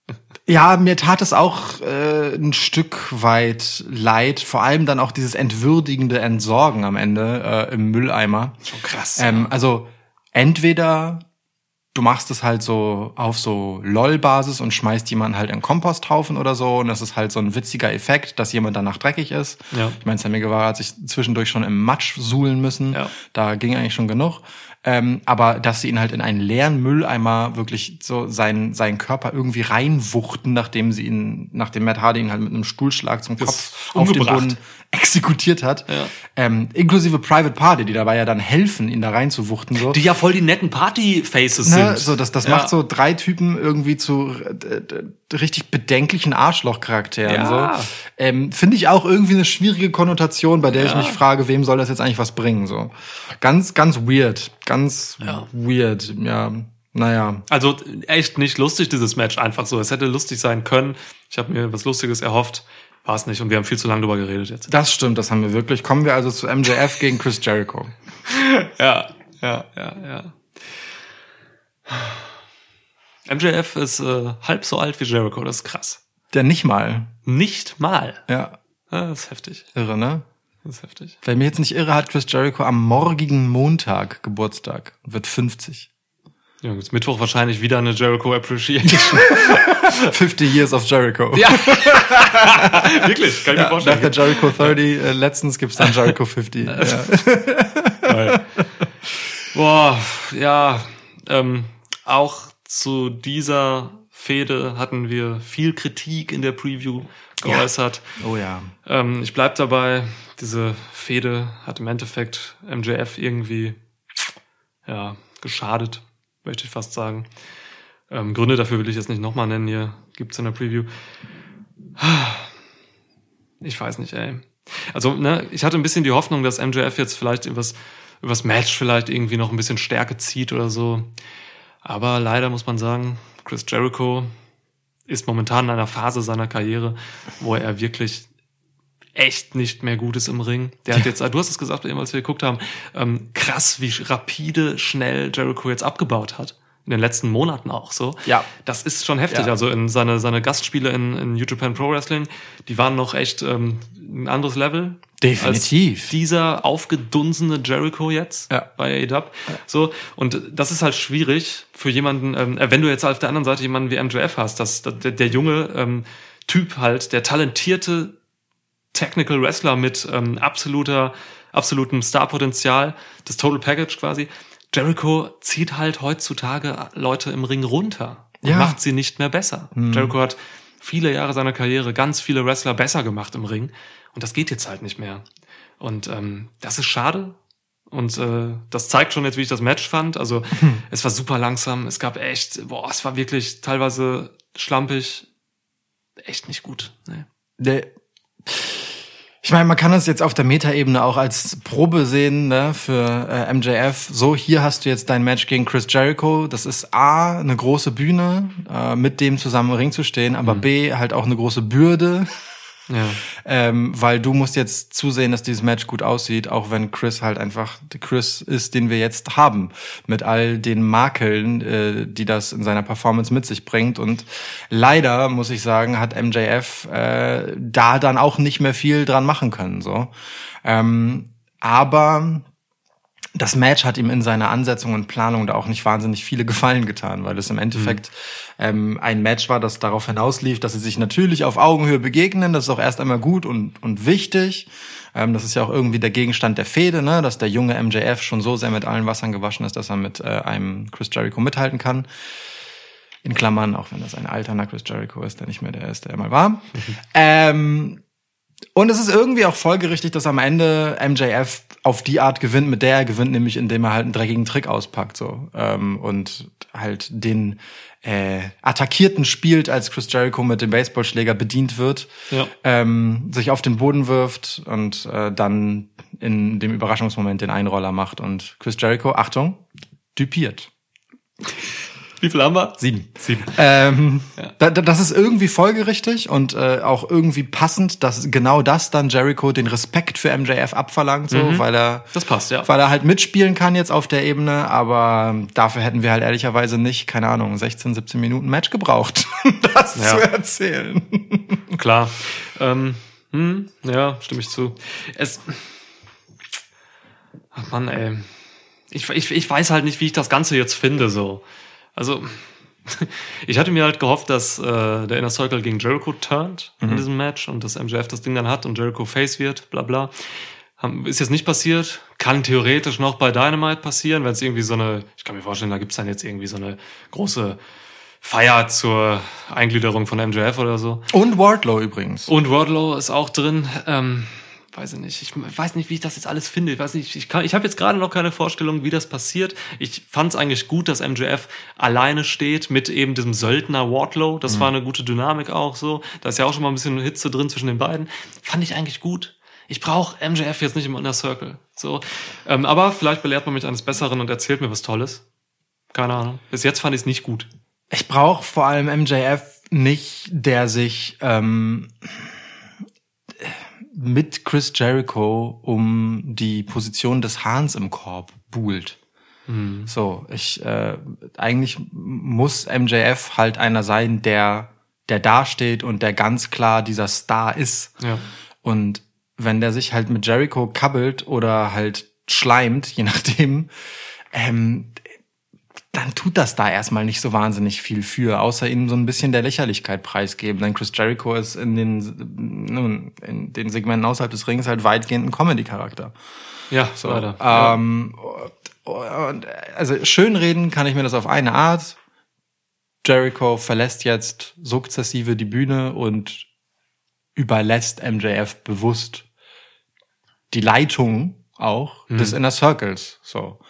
<laughs> ja, mir tat es auch äh, ein Stück weit leid, vor allem dann auch dieses entwürdigende Entsorgen am Ende äh, im Mülleimer. Schon krass. Ähm, also entweder du machst es halt so auf so LOL-Basis und schmeißt jemanden halt in Komposthaufen oder so und das ist halt so ein witziger Effekt, dass jemand danach dreckig ist. Ja. Ich meine, Sammy Guevara hat sich zwischendurch schon im Matsch suhlen müssen. Ja. Da ging eigentlich schon genug. Ähm, aber dass sie ihn halt in einen leeren Mülleimer wirklich so seinen, seinen Körper irgendwie reinwuchten, nachdem sie ihn, nachdem Matt Hardy ihn halt mit einem Stuhlschlag zum Kopf auf den. Boden exekutiert hat. Ja. Ähm, inklusive Private Party, die dabei ja dann helfen, ihn da reinzuwuchten. So. Die ja voll die netten Party-Faces Ne, sind. so, das, das Ja. macht so drei Typen irgendwie zu äh, richtig bedenklichen Arschloch-Charakteren. Ja. So. Ähm, Finde ich auch irgendwie eine schwierige Konnotation, bei der ich Ja. mich frage, wem soll das jetzt eigentlich was bringen? So. Ganz, ganz weird. Ganz Ja. weird. Ja, naja. Also echt nicht lustig, dieses Match. Einfach so. Es hätte lustig sein können. Ich habe mir was Lustiges erhofft. War es nicht. Und wir haben viel zu lange drüber geredet jetzt. Das stimmt, das haben wir wirklich. Kommen wir also zu MJF gegen Chris Jericho. <laughs> Ja, ja, ja, ja. MJF ist äh, halb so alt wie Jericho. Das ist krass. Der nicht mal. Nicht mal. Ja, Ja, das ist heftig. irre, ne? Das ist heftig. Wenn mir jetzt nicht irre, hat Chris Jericho am morgigen Montag Geburtstag. und Wird 50. Ja, jetzt Mittwoch wahrscheinlich wieder eine Jericho Appreciation. <laughs> 50 Years of Jericho. ja. <laughs> Wirklich, kann ich mir Ja, nach vorstellen. der Jericho 30 äh, letztens gibt's dann Jericho 50. ja. <laughs> Boah, ja, ähm, auch zu dieser Fehde hatten wir viel Kritik in der Preview geäußert. Oh ja. Ähm, ich bleib dabei, diese Fehde hat im Endeffekt MJF irgendwie ja, geschadet, möchte ich fast sagen. Ähm, Gründe dafür will ich jetzt nicht nochmal nennen, hier gibt's in der Preview. Ich weiß nicht, ey. Also, ne, ich hatte ein bisschen die Hoffnung, dass MJF jetzt vielleicht übers, übers Match vielleicht irgendwie noch ein bisschen Stärke zieht oder so. Aber leider muss man sagen, Chris Jericho ist momentan in einer Phase seiner Karriere, wo er wirklich echt nicht mehr gut ist im Ring. Der hat jetzt, du hast es gesagt, eben als wir geguckt haben, ähm, krass, wie rapide, schnell Jericho jetzt abgebaut hat. In den letzten Monaten auch so. Ja. Das ist schon heftig. Ja. Also in seine, seine Gastspiele in, in New Japan Pro Wrestling, die waren noch echt ähm, ein anderes Level. Definitiv. Dieser aufgedunsene Jericho jetzt Ja. bei AEW. So. Und das ist halt schwierig für jemanden, ähm, äh, wenn du jetzt auf der anderen Seite jemanden wie MJF hast, dass dass der, der junge ähm, Typ halt, der talentierte Technical Wrestler mit ähm, absoluter, absolutem Starpotenzial, das Total Package quasi. Jericho zieht halt heutzutage Leute im Ring runter und Ja. macht sie nicht mehr besser. Jericho hat viele Jahre seiner Karriere ganz viele Wrestler besser gemacht im Ring und das geht jetzt halt nicht mehr. Und ähm, das ist schade. Und äh, das zeigt schon jetzt, wie ich das Match fand. Also <laughs> es war super langsam. Es gab echt, boah, es war wirklich teilweise schlampig. Echt nicht gut. Nee. Der, ich meine, man kann das jetzt auf der Metaebene auch als Probe sehen ne, für äh, MJF. So, hier hast du jetzt dein Match gegen Chris Jericho. Das ist A, eine große Bühne, äh, mit dem zusammen im Ring zu stehen, aber B, halt auch eine große Bürde, Ja. ähm, weil du musst jetzt zusehen, dass dieses Match gut aussieht, auch wenn Chris halt einfach Chris ist, den wir jetzt haben, mit all den Makeln, äh, die das in seiner Performance mit sich bringt. Und leider muss ich sagen, hat MJF äh, da dann auch nicht mehr viel dran machen können. So, ähm, aber das Match hat ihm in seiner Ansetzung und Planung da auch nicht wahnsinnig viele Gefallen getan, weil es im Endeffekt ähm, ein Match war, das darauf hinauslief, dass sie sich natürlich auf Augenhöhe begegnen. Das ist auch erst einmal gut und, und wichtig. Ähm, das ist ja auch irgendwie der Gegenstand der Fehde, ne? dass der junge MJF schon so sehr mit allen Wassern gewaschen ist, dass er mit äh, einem Chris Jericho mithalten kann. In Klammern, auch wenn das ein alterner Chris Jericho ist, der nicht mehr der ist, der er mal war. <laughs> Ähm, und es ist irgendwie auch folgerichtig, dass am Ende MJF auf die Art gewinnt, mit der er gewinnt, nämlich indem er halt einen dreckigen Trick auspackt so ähm, und halt den äh, Attackierten spielt, als Chris Jericho mit dem Baseballschläger bedient wird, Ja. ähm, sich auf den Boden wirft und äh, dann in dem Überraschungsmoment den Einroller macht und Chris Jericho, Achtung, düpiert. Wie viel haben wir? Sieben. Sieben. Ähm, da, da, das ist irgendwie folgerichtig und äh, auch irgendwie passend, dass genau das dann Jericho den Respekt für MJF abverlangt, so, weil er Das passt, ja. weil er halt mitspielen kann jetzt auf der Ebene, aber dafür hätten wir halt ehrlicherweise nicht, keine Ahnung, 16, 17 Minuten Match gebraucht, <laughs> um das Ja. zu erzählen. Klar. Ähm, hm, ja, stimme ich zu. Es. Ach Mann, ey. Ich, ich, ich weiß halt nicht, wie ich das Ganze jetzt finde, so. Also, <laughs> ich hatte mir halt gehofft, dass äh, der Inner Circle gegen Jericho turnt in diesem Match und dass MJF das Ding dann hat und Jericho Face wird, bla bla. Ist jetzt nicht passiert. Kann theoretisch noch bei Dynamite passieren, wenn es irgendwie so eine, ich kann mir vorstellen, da gibt's dann jetzt irgendwie so eine große Feier zur Eingliederung von MJF oder so. Und Wardlow übrigens. Und Wardlow ist auch drin. Ähm, weiß ich nicht. Ich weiß nicht, wie ich das jetzt alles finde. Ich weiß nicht. Ich, kann- ich habe jetzt gerade noch keine Vorstellung, wie das passiert. Ich fand es eigentlich gut, dass MJF alleine steht mit eben diesem Söldner Wardlow. Das war eine gute Dynamik auch so. Da ist ja auch schon mal ein bisschen Hitze drin zwischen den beiden. Fand ich eigentlich gut. Ich brauche MJF jetzt nicht im Inner Circle. So, ähm, aber vielleicht belehrt man mich eines Besseren und erzählt mir was Tolles. Keine Ahnung. Bis jetzt fand ich es nicht gut. Ich brauche vor allem MJF nicht, der sich ähm, mit Chris Jericho um die Position des Hahns im Korb buhlt. So, ich äh, eigentlich muss MJF halt einer sein, der der dasteht und der ganz klar dieser Star ist. Ja. Und wenn der sich halt mit Jericho kabbelt oder halt schleimt, <laughs> je nachdem, ähm, dann tut das da erstmal nicht so wahnsinnig viel für, außer ihm so ein bisschen der Lächerlichkeit preisgeben. Denn Chris Jericho ist in den, nun, in den Segmenten außerhalb des Rings halt weitgehend ein Comedy-Charakter. Ja, So, leider. ähm, und, also schön reden kann ich mir das auf eine Art. Jericho verlässt jetzt sukzessive die Bühne und überlässt MJF bewusst die Leitung auch des Inner Circles. So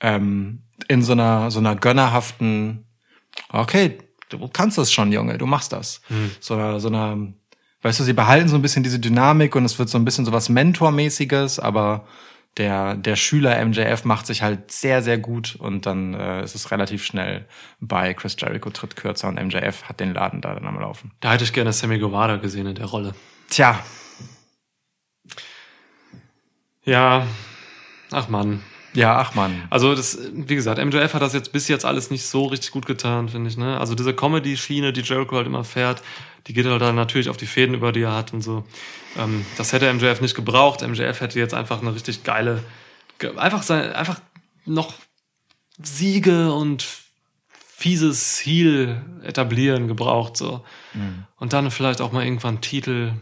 ähm, in so einer so einer gönnerhaften, okay, du kannst das schon, Junge, du machst das. So einer so einer Weißt du, sie behalten so ein bisschen diese Dynamik und es wird so ein bisschen sowas Mentormäßiges, aber der, der Schüler MJF macht sich halt sehr, sehr gut und dann äh, ist es relativ schnell bei Chris Jericho tritt kürzer und MJF hat den Laden da dann am Laufen. Da hätte ich gerne Sammy Guevara gesehen in der Rolle. Tja, Ja, ach man. Ja, ach man. Also das, wie gesagt, MJF hat das jetzt bis jetzt alles nicht so richtig gut getan, finde ich. Ne? Also diese Comedy-Schiene, die Jericho halt immer fährt, die geht halt dann natürlich auf die Fäden über, die er hat und so. Ähm, das hätte MJF nicht gebraucht. MJF hätte jetzt einfach eine richtig geile, ge- einfach sein, einfach noch Siege und fieses Heel etablieren gebraucht so. Und dann vielleicht auch mal irgendwann Titel,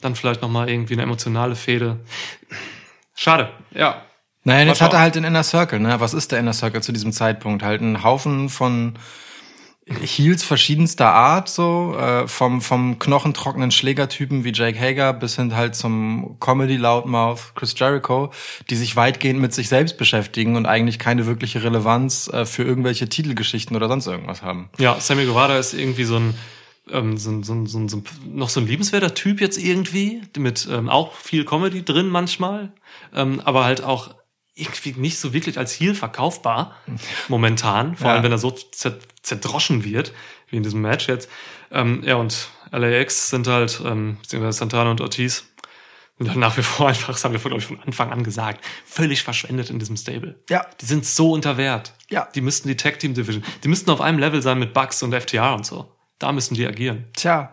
dann vielleicht noch mal irgendwie eine emotionale Fehde. Schade, ja. Naja, jetzt hat er halt den Inner Circle, ne? Was ist der Inner Circle zu diesem Zeitpunkt? Halt ein Haufen von Heels verschiedenster Art, so, äh, vom, vom knochentrockenen Schlägertypen wie Jake Hager bis hin halt zum Comedy-Loudmouth Chris Jericho, die sich weitgehend mit sich selbst beschäftigen und eigentlich keine wirkliche Relevanz äh, für irgendwelche Titelgeschichten oder sonst irgendwas haben. Ja, Sammy Guevara ist irgendwie so ein, ähm, so, so, so, so noch so ein liebenswerter Typ jetzt irgendwie, mit ähm, auch viel Comedy drin manchmal, ähm, aber halt auch irgendwie nicht so wirklich als Heel verkaufbar momentan, vor Ja. allem wenn er so zer- zerdroschen wird, wie in diesem Match jetzt. Ähm, ja, und LAX sind halt, ähm, beziehungsweise Santana und Ortiz, sind halt nach wie vor <laughs> einfach, das haben wir, glaube ich, von Anfang an gesagt, völlig verschwendet in diesem Stable. Ja. Die sind so unter Wert. Ja. Die müssten die Tag Team Division, die müssten auf einem Level sein mit Bucks und FTR und so. Da müssen die agieren. Tja.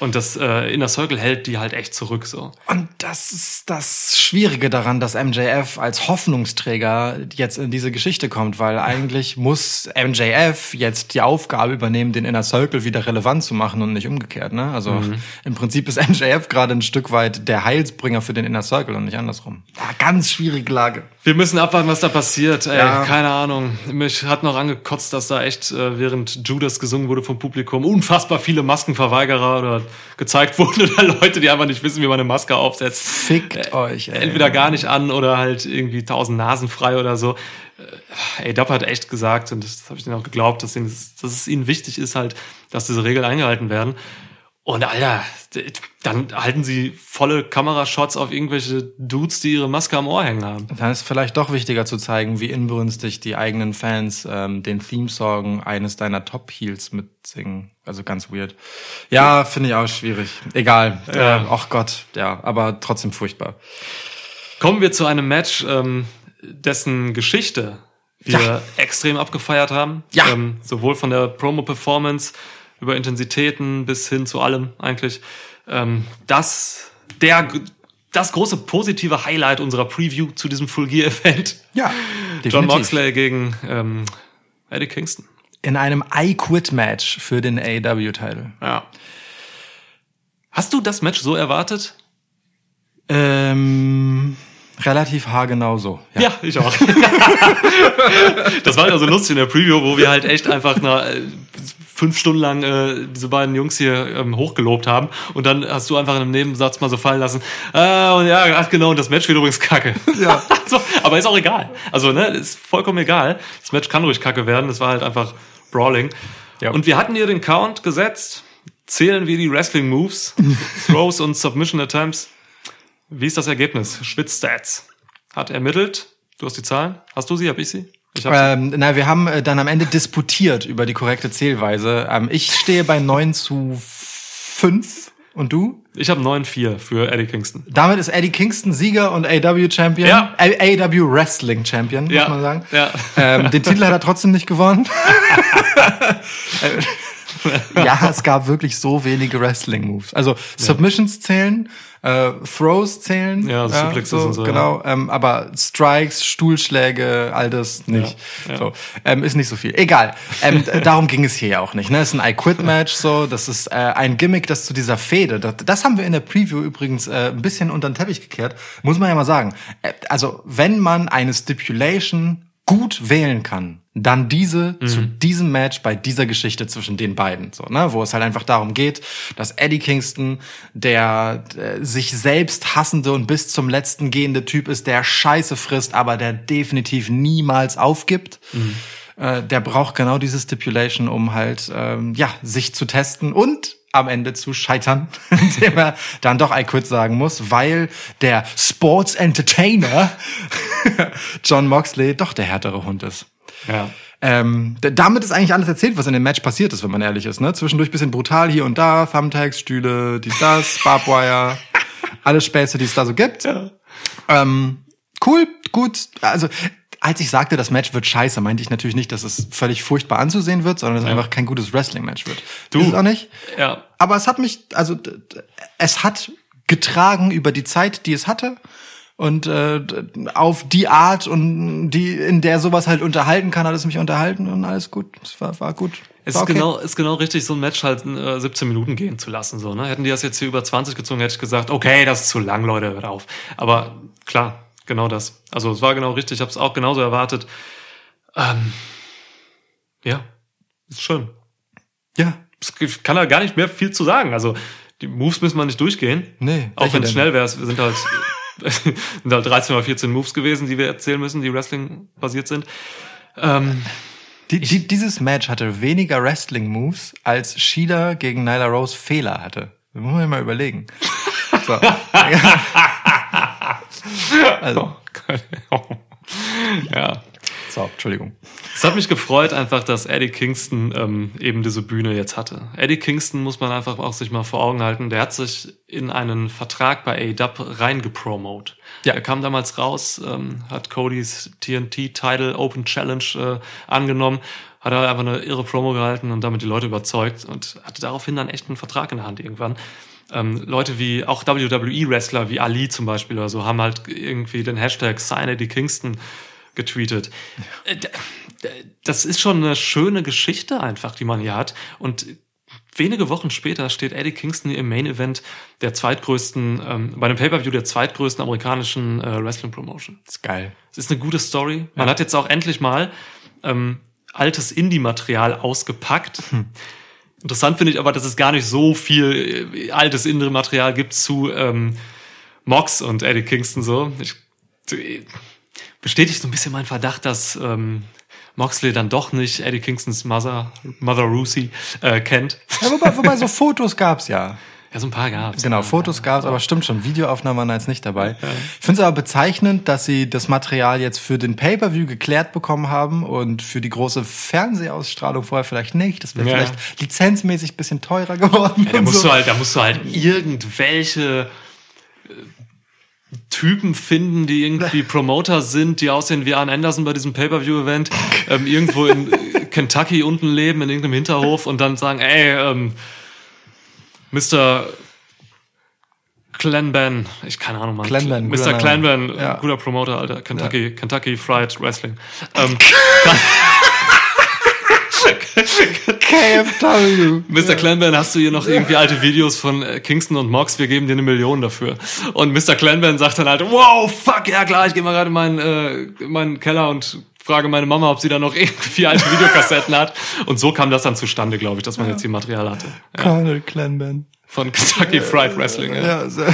Und das äh, Inner Circle hält die halt echt zurück so. Und das ist das Schwierige daran, dass MJF als Hoffnungsträger jetzt in diese Geschichte kommt, weil eigentlich muss MJF jetzt die Aufgabe übernehmen, den Inner Circle wieder relevant zu machen und nicht umgekehrt. Ne? Also im Prinzip ist MJF gerade ein Stück weit der Heilsbringer für den Inner Circle und nicht andersrum. Ja, ganz schwierige Lage. Wir müssen abwarten, was da passiert. Ey, Ja. keine Ahnung. Mich hat noch angekotzt, dass da echt, äh, während Judas gesungen wurde vom Publikum, unfassbar viele Maskenverweigerer oder gezeigt <laughs> wurden oder Leute, die einfach nicht wissen, wie man eine Maske aufsetzt. Fickt euch, ey. Entweder gar nicht an oder halt irgendwie tausend Nasen frei oder so. Äh, Ey, Dapper hat echt gesagt, und das habe ich denen auch geglaubt, dass, ihnen, dass es ihnen wichtig ist halt, dass diese Regeln eingehalten werden. Und Alter, dann halten sie volle Kamerashots auf irgendwelche Dudes, die ihre Maske am Ohr hängen haben. Dann ist vielleicht doch wichtiger zu zeigen, wie inbrünstig die eigenen Fans ähm, den Theme-Song eines deiner Top-Heels mitsingen. Also ganz weird. Ja, finde ich auch schwierig. Egal. Ja. Äh, ach Gott, ja, aber trotzdem furchtbar. Kommen wir zu einem Match, ähm, dessen Geschichte wir Ja. extrem abgefeiert haben. Ja. Ähm, sowohl von der Promo-Performance über Intensitäten bis hin zu allem eigentlich. Ähm, das, der, das große positive Highlight unserer Preview zu diesem Full Gear Event. Ja, John Moxley gegen ähm, Eddie Kingston. In einem I-Quit-Match für den AEW-Title. Ja. Hast du das Match so erwartet? Ähm, relativ haargenau so. Ja, ich auch. <laughs> das war ja so lustig in der Preview, wo wir halt echt einfach na, fünf Stunden lang äh, diese beiden Jungs hier ähm, hochgelobt haben und dann hast du einfach in einem Nebensatz mal so fallen lassen. Äh, und ja, ach genau, und das Match wird übrigens kacke. Ja. <laughs> so, aber ist auch egal. Also, ne, ist vollkommen egal. Das Match kann ruhig kacke werden. Das war halt einfach Brawling. Ja. Und wir hatten hier den Count gesetzt. Zählen wir die Wrestling Moves, <laughs> Throws und Submission Attempts. Wie ist das Ergebnis? Schwitz-Stats hat ermittelt. Du hast die Zahlen. Hast du sie? Hab ich sie? Ähm, na, wir haben äh, dann am Ende disputiert über die korrekte Zählweise. Ähm, ich stehe bei 9 zu 5 und du? Ich habe 9-4 für Eddie Kingston. Damit ist Eddie Kingston Sieger und AW Champion. Ja. Äh, AW Wrestling Champion, muss Ja, man sagen. ja. Ähm, den Titel hat er trotzdem nicht gewonnen. <laughs> <laughs> <laughs> Ja, es gab wirklich so wenige Wrestling-Moves. Also Submissions zählen, äh, Throws zählen. Ja, Suplexes und so, Genau, ähm, aber Strikes, Stuhlschläge, all das nicht. Ja, ja. So, ähm, ist nicht so viel. Egal. Ähm, darum ging es hier ja auch nicht. Ne? Es ist ein I-Quit-Match, so. Das ist äh, ein Gimmick, das zu dieser Fehde. Das, das haben wir in der Preview übrigens äh, ein bisschen unter den Teppich gekehrt. Muss man ja mal sagen. Äh, also, wenn man eine Stipulation gut wählen kann, dann diese zu diesem Match bei dieser Geschichte zwischen den beiden, so, ne, wo es halt einfach darum geht, dass Eddie Kingston, der äh, sich selbst hassende und bis zum letzten gehende Typ ist, der Scheiße frisst, aber der definitiv niemals aufgibt. Äh, der braucht genau diese Stipulation, um halt ähm, ja sich zu testen und am Ende zu scheitern, <laughs> indem er dann doch I quit sagen muss, weil der Sports Entertainer <laughs> John Moxley doch der härtere Hund ist. Ja. Ähm, damit ist eigentlich alles erzählt, was in dem Match passiert ist, wenn man ehrlich ist. Ne? Zwischendurch bisschen brutal hier und da, Thumbtacks, Stühle, dies, das, Barbwire, <laughs> alle Späße, die es da so gibt. Ähm, cool, gut. Also, als ich sagte, das Match wird scheiße, meinte ich natürlich nicht, dass es völlig furchtbar anzusehen wird, sondern dass es einfach kein gutes Wrestling-Match wird. Du. Ist es auch nicht? Ja. Aber es hat mich, also es hat getragen über die Zeit, die es hatte. Und äh, auf die Art und die, in der sowas halt unterhalten kann, hat es mich unterhalten und alles gut. Es war, war gut. Es war ist, genau, ist genau richtig, so ein Match halt äh, 17 Minuten gehen zu lassen. So, ne? Hätten die das jetzt hier über 20 gezogen, hätte ich gesagt, okay, das ist zu lang, Leute, hört auf. Aber klar, genau das. Also es war genau richtig, ich habe es auch genauso erwartet. Ähm, ja, ist schön. Ja. Kann da gar nicht mehr viel zu sagen. Also die Moves müssen wir nicht durchgehen. Nee, Auch wenn es schnell wäre, es sind halt, <laughs> sind halt 13 oder 14 Moves gewesen, die wir erzählen müssen, die Wrestling-basiert sind. Ähm, Die, die, dieses Match hatte weniger Wrestling-Moves, als Sheila gegen Nyla Rose Fehler hatte. Das muss man mal überlegen. So. <laughs> <laughs> also, <laughs> ja. so, Entschuldigung. Es hat mich gefreut einfach, dass Eddie Kingston ähm, eben diese Bühne jetzt hatte. Eddie Kingston muss man einfach auch sich mal vor Augen halten. Der hat sich in einen Vertrag bei AEW reingepromote. Ja. Er kam damals raus, ähm, hat Codys TNT Title Open Challenge äh, angenommen, hat er einfach eine irre Promo gehalten und damit die Leute überzeugt und hatte daraufhin dann echt einen Vertrag in der Hand irgendwann. Ähm, Leute wie auch WWE-Wrestler wie Ali zum Beispiel oder so haben halt irgendwie den Hashtag Sign Eddie Kingston getweetet. Äh, d- d- Das ist schon eine schöne Geschichte einfach, die man hier hat. Und wenige Wochen später steht Eddie Kingston im Main Event der zweitgrößten, ähm, bei einem Pay-Per-View der zweitgrößten amerikanischen äh, Wrestling-Promotion. ist geil. Es ist eine gute Story. Man hat jetzt auch endlich mal ähm, altes Indie-Material ausgepackt. Interessant finde ich aber, dass es gar nicht so viel äh, altes Indie-Material gibt zu ähm, Mox und Eddie Kingston so. Ich, äh, bestätigt so ein bisschen mein Verdacht, dass ähm, Moxley dann doch nicht Eddie Kingstons Mother, Mother Rusi äh, kennt. Ja, wobei, wobei so Fotos gab's ja. <laughs> Ja, so ein paar gab's. Genau, Fotos gab's, aber stimmt schon, Videoaufnahmen waren jetzt nicht dabei. Ich finde es aber bezeichnend, dass sie das Material jetzt für den Pay-Per-View geklärt bekommen haben und für die große Fernsehausstrahlung vorher vielleicht nicht. Das wäre Ja. vielleicht lizenzmäßig bisschen teurer geworden. Ja, da musst so. du halt, da musst du halt irgendwelche äh, Typen finden, die irgendwie <laughs> Promoter sind, die aussehen wie Arn Anderson bei diesem Pay-Per-View-Event, ähm, irgendwo in äh, Kentucky unten leben, in irgendeinem Hinterhof und dann sagen, ey, ähm, Mr. Clanban, ich keine Ahnung, Mann. Clanban, Mr. Clanban, Ja. guter Promoter, Alter. Kentucky, Kentucky Fried Wrestling. Ähm, KFW. Mr. Clanban, hast du hier noch irgendwie alte Videos von äh, Kingston und Mox? Wir geben dir eine Million dafür. Und Mr. Clanban sagt dann halt, wow, fuck, ja klar, ich gehe mal gerade in meinen, äh, in meinen Keller und frage meine Mama, ob sie da noch <laughs> irgendwie alte Videokassetten hat. Und so kam das dann zustande, glaube ich, dass man jetzt hier Material hatte. Ja, Colonel Clanban. von Kentucky Fried Wrestling. Ja. Ja, <laughs>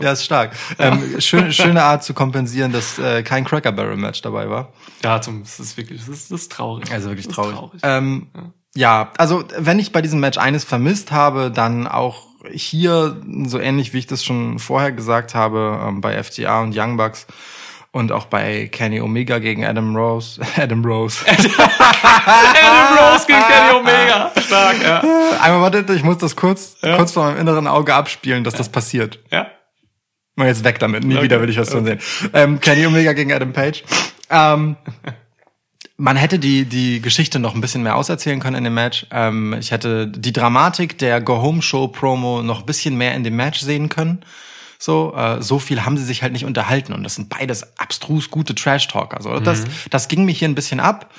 ja, ist stark. Ähm, schön, schöne Art zu kompensieren, dass äh, kein Cracker Barrel Match dabei war. Ja, zum, das ist wirklich, das ist, das ist traurig. Also wirklich ist traurig. Ähm, ja, also wenn ich bei diesem Match eines vermisst habe, dann auch hier so ähnlich wie ich das schon vorher gesagt habe ähm, bei FTA und Young Bucks und auch bei Kenny Omega gegen Adam Rose. <laughs> Adam Rose. <laughs> Adam Rose gegen Kenny Omega. Stark, ja. Einmal warte, ich muss das kurz, kurz vor meinem inneren Auge abspielen, dass das passiert. Ja. Mal jetzt weg damit. Nie Okay. wieder will ich was von sehen. Ähm, Kenny Omega gegen Adam Page. Ähm, man hätte die, die Geschichte noch ein bisschen mehr auserzählen können in dem Match. Ähm, ich hätte die Dramatik der Go-Home-Show-Promo noch ein bisschen mehr in dem Match sehen können. So, äh, so viel haben sie sich halt nicht unterhalten. Und das sind beides abstrus gute Trash-Talker. So, das, das ging mich hier ein bisschen ab.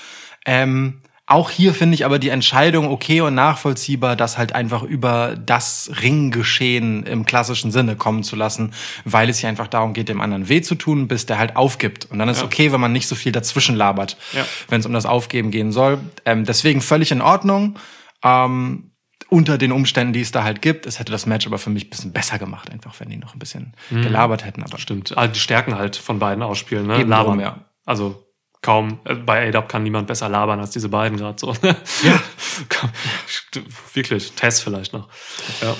Ähm, auch hier finde ich aber die Entscheidung okay und nachvollziehbar, das halt einfach über das Ringgeschehen im klassischen Sinne kommen zu lassen, weil es hier einfach darum geht, dem anderen weh zu tun, bis der halt aufgibt. Und dann ist Ja. okay, wenn man nicht so viel dazwischen labert, Ja. wenn es um das Aufgeben gehen soll. Ähm, deswegen völlig in Ordnung. Ähm, unter den Umständen, die es da halt gibt. Es hätte das Match aber für mich ein bisschen besser gemacht, einfach wenn die noch ein bisschen gelabert hätten. Aber Stimmt. Also die Stärken halt von beiden ausspielen, ne? Eben Labern. drum, ja. Also kaum, äh, bei ADAP kann niemand besser labern als diese beiden gerade so. Ja. <laughs> <laughs> Wirklich, Tess vielleicht noch. Ja.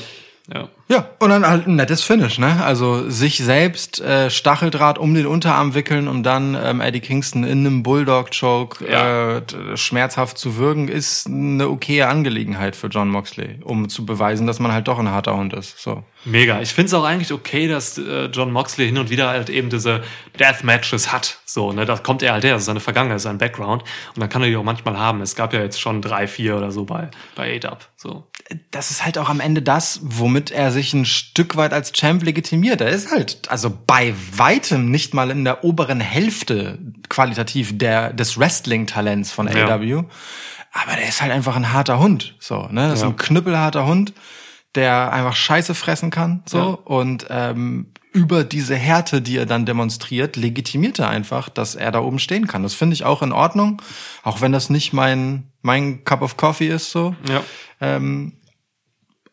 Ja. Ja, und dann halt ein nettes Finish, ne? Also sich selbst äh, Stacheldraht um den Unterarm wickeln, um dann ähm, Eddie Kingston in einem Bulldog-Choke Ja. äh, schmerzhaft zu würgen, ist eine okaye Angelegenheit für John Moxley, um zu beweisen, dass man halt doch ein harter Hund ist. So. Mega. Ich finde es auch eigentlich okay, dass äh, John Moxley hin und wieder halt eben diese Deathmatches hat. So, ne, da kommt er halt her, das ist seine Vergangenheit, sein Background. Und dann kann er die auch manchmal haben. Es gab ja jetzt schon drei, vier oder so bei, bei ADAP. So. Das ist halt auch am Ende das, womit er sich ein Stück weit als Champ legitimiert. Er ist halt, also bei weitem nicht mal in der oberen Hälfte qualitativ der, des Wrestling-Talents von Ja. AW. Aber der ist halt einfach ein harter Hund. So, ne? Das ist Ja. ein knüppelharter Hund, der einfach Scheiße fressen kann. So. Ja. Und ähm, über diese Härte, die er dann demonstriert, legitimiert er einfach, dass er da oben stehen kann. Das finde ich auch in Ordnung. Auch wenn das nicht mein, mein Cup of Coffee ist, so Ja. ähm,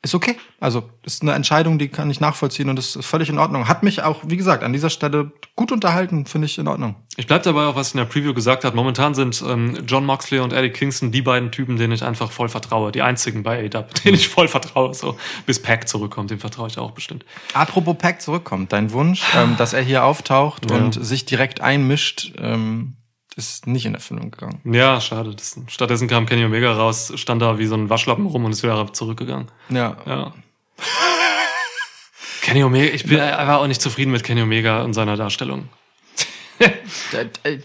ist okay. Also ist eine Entscheidung, die kann ich nachvollziehen und das ist völlig in Ordnung. Hat mich auch, wie gesagt, an dieser Stelle gut unterhalten, finde ich in Ordnung. Ich bleib dabei auch, was ich in der Preview gesagt hat. Momentan sind ähm, John Moxley und Eddie Kingston die beiden Typen, denen ich einfach voll vertraue. Die einzigen bei ADAP, <laughs> denen ich voll vertraue. So, bis Pack zurückkommt, dem vertraue ich auch bestimmt. Apropos Pack zurückkommt, dein Wunsch, ähm, <sighs> dass er hier auftaucht Ja. und sich direkt einmischt, ähm, ist nicht in Erfüllung gegangen. Ja, schade. Das, stattdessen kam Kenny Omega raus, stand da wie so ein Waschlappen rum und ist wieder zurückgegangen. Ja. Ja. Kenny Omega, ich bin einfach auch nicht zufrieden mit Kenny Omega und seiner Darstellung. <laughs>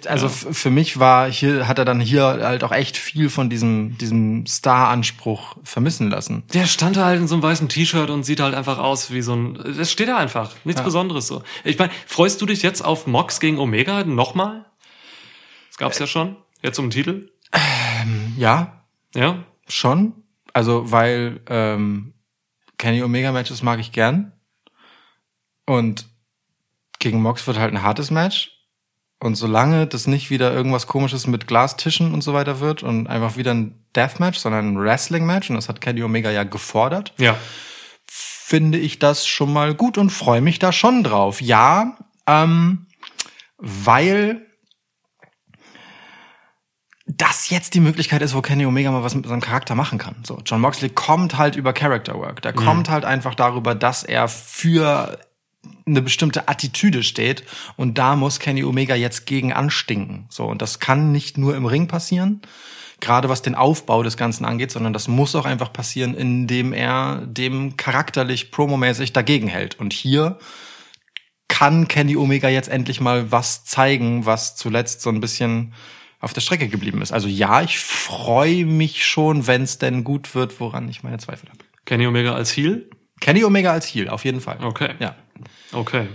Also f- für mich war hier, hat er dann hier halt auch echt viel von diesem, diesem Star-Anspruch vermissen lassen. Der stand halt in so einem weißen T-Shirt und sieht halt einfach aus wie so ein. Das steht da einfach. Nichts Besonderes so. Ich meine, freust du dich jetzt auf Mox gegen Omega nochmal? Das gab's ja schon. Jetzt um den Titel. Ja, Ja. Schon. Also, weil ähm, Kenny Omega Matches mag ich gern. Und gegen Mox wird halt ein hartes Match. Und solange das nicht wieder irgendwas komisches mit Glastischen und so weiter wird und einfach wieder ein Deathmatch, sondern ein Wrestling-Match, und das hat Kenny Omega ja gefordert, Ja. finde ich das schon mal gut und freue mich da schon drauf. Ja, ähm, weil das jetzt die Möglichkeit ist, wo Kenny Omega mal was mit seinem Charakter machen kann. So, John Moxley kommt halt über Character Work. Der kommt halt einfach darüber, dass er für eine bestimmte Attitüde steht und da muss Kenny Omega jetzt gegen anstinken. So und das kann nicht nur im Ring passieren, gerade was den Aufbau des Ganzen angeht, sondern das muss auch einfach passieren, indem er dem charakterlich promomäßig dagegen hält. Und hier kann Kenny Omega jetzt endlich mal was zeigen, was zuletzt so ein bisschen auf der Strecke geblieben ist. Also ja, ich freue mich schon, wenn es denn gut wird, woran ich meine Zweifel habe. Kenny Omega als Heel? Kenny Omega als Heel, auf jeden Fall. Okay. Ja. Okay.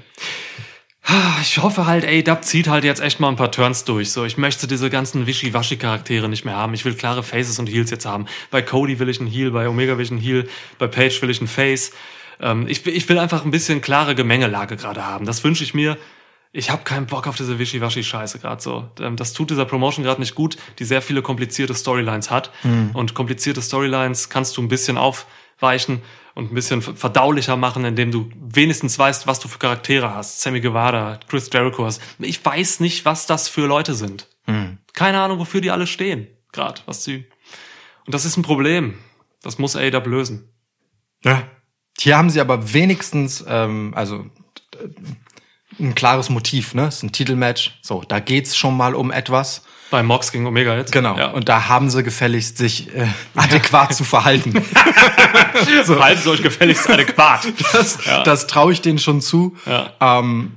Ich hoffe halt, ey, Dub zieht halt jetzt echt mal ein paar Turns durch. So, ich möchte diese ganzen Wischi-Waschi-Charaktere nicht mehr haben. Ich will klare Faces und Heels jetzt haben. Bei Cody will ich einen Heel, bei Omega will ich einen Heel, bei Page will ich einen Face. Ähm, ich, ich will einfach ein bisschen klare Gemengelage gerade haben. Das wünsche ich mir. Ich habe keinen Bock auf diese Wischi-Waschi-Scheiße gerade so. Ähm, Das tut dieser Promotion gerade nicht gut, die sehr viele komplizierte Storylines hat. Und komplizierte Storylines kannst du ein bisschen aufweichen und ein bisschen verdaulicher machen, indem du wenigstens weißt, was du für Charaktere hast. Sammy Guevara, Chris Jericho hast. Ich weiß nicht, was das für Leute sind. Keine Ahnung, wofür die alle stehen. Gerade, was sie. Und das ist ein Problem. Das muss AEW lösen. Ja. Hier haben sie aber wenigstens, ähm, also ein klares Motiv, ne? Es ist ein Titelmatch. So, da geht's schon mal um etwas. Bei Mox gegen Omega jetzt. Genau. Ja. Und da haben sie gefälligst, sich äh, adäquat zu verhalten. <laughs> so. Verhalten Sie euch gefälligst adäquat. Das, Ja. das traue ich denen schon zu. Ja. Ähm,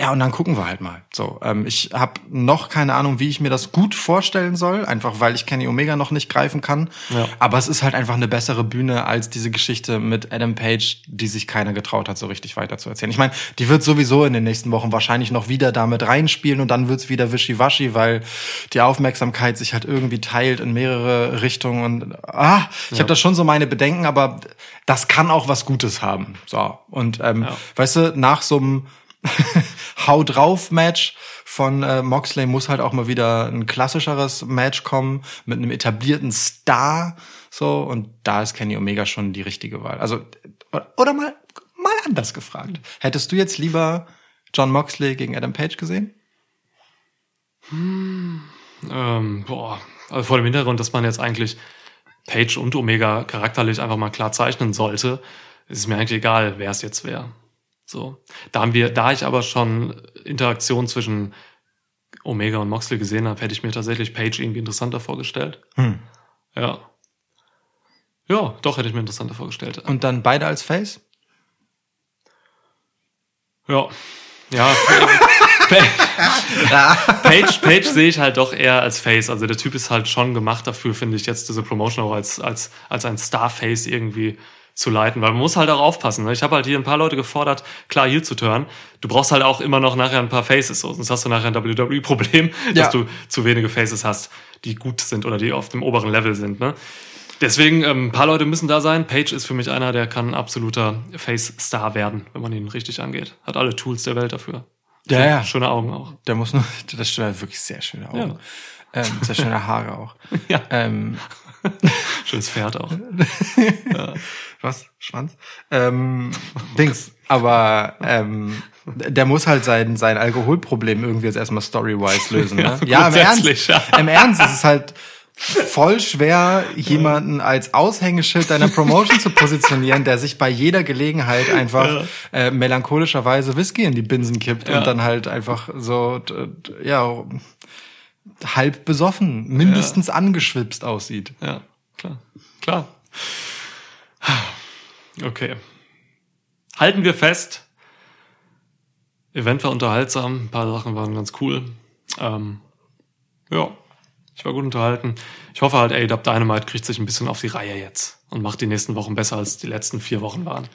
ja, und dann gucken wir halt mal. So, ähm, ich habe noch keine Ahnung, wie ich mir das gut vorstellen soll, einfach weil ich Kenny Omega noch nicht greifen kann. Ja. Aber es ist halt einfach eine bessere Bühne als diese Geschichte mit Adam Page, die sich keiner getraut hat, so richtig weiter zu erzählen. Ich meine, die wird sowieso in den nächsten Wochen wahrscheinlich noch wieder damit reinspielen und dann wird's wieder wischiwaschi, weil die Aufmerksamkeit sich halt irgendwie teilt in mehrere Richtungen und ah, ich habe da schon so meine Bedenken, aber das kann auch was Gutes haben. So und ähm, Ja. weißt du, nach so einem <laughs> Hau drauf Match von äh, Moxley muss halt auch mal wieder ein klassischeres Match kommen mit einem etablierten Star so und da ist Kenny Omega schon die richtige Wahl. Also oder mal mal anders gefragt. Hättest du jetzt lieber John Moxley gegen Adam Page gesehen? Ähm, boah, also vor dem Hintergrund, dass man jetzt eigentlich Page und Omega charakterlich einfach mal klar zeichnen sollte, ist es mir eigentlich egal, wer es jetzt wäre. So. Da haben wir, da ich aber schon Interaktion zwischen Omega und Moxley gesehen habe, hätte ich mir tatsächlich Page irgendwie interessanter vorgestellt. Hm. Ja. Ja, doch hätte ich mir interessanter vorgestellt. Und dann beide als Face? Ja. Ja. <laughs> Page, Page sehe ich halt doch eher als Face. Also der Typ ist halt schon gemacht dafür, finde ich, jetzt diese Promotion auch als, als, als ein Starface irgendwie zu leiten, weil man muss halt auch aufpassen. Ne? Ich habe halt hier ein paar Leute gefordert, klar hier zu turnen. Du brauchst halt auch immer noch nachher ein paar Faces, so. sonst hast du nachher ein WWE-Problem, <laughs> Ja. dass du zu wenige Faces hast, die gut sind oder die auf dem oberen Level sind. Ne? Deswegen, ähm, ein paar Leute müssen da sein. Page ist für mich einer, der kann ein absoluter Face-Star werden, wenn man ihn richtig angeht. Hat alle Tools der Welt dafür. Ja, ja. Schöne Augen auch. Der muss nur, <laughs> das stimmt, wirklich sehr schöne Augen. Ähm, sehr schöne Haare auch. <laughs> Ja. Ähm, Schönes Pferd auch. Was? Schwanz? Ähm, Dings. <laughs> Aber ähm, der muss halt sein, sein Alkoholproblem irgendwie jetzt erstmal story-wise lösen. Ne? <laughs> Ja, im Ernst. ja. Im Ernst, es ist halt voll schwer, <laughs> jemanden als Aushängeschild deiner Promotion zu positionieren, der sich bei jeder Gelegenheit einfach äh, melancholischerweise Whisky in die Binsen kippt Ja. und dann halt einfach so, ja, halb besoffen, mindestens angeschwipst aussieht. Ja, klar. Klar. Okay. Halten wir fest. Event war unterhaltsam, ein paar Sachen waren ganz cool. Ähm, ja, ich war gut unterhalten. Ich hoffe halt, AEW Dynamite kriegt sich ein bisschen auf die Reihe jetzt und macht die nächsten Wochen besser, als die letzten vier Wochen waren.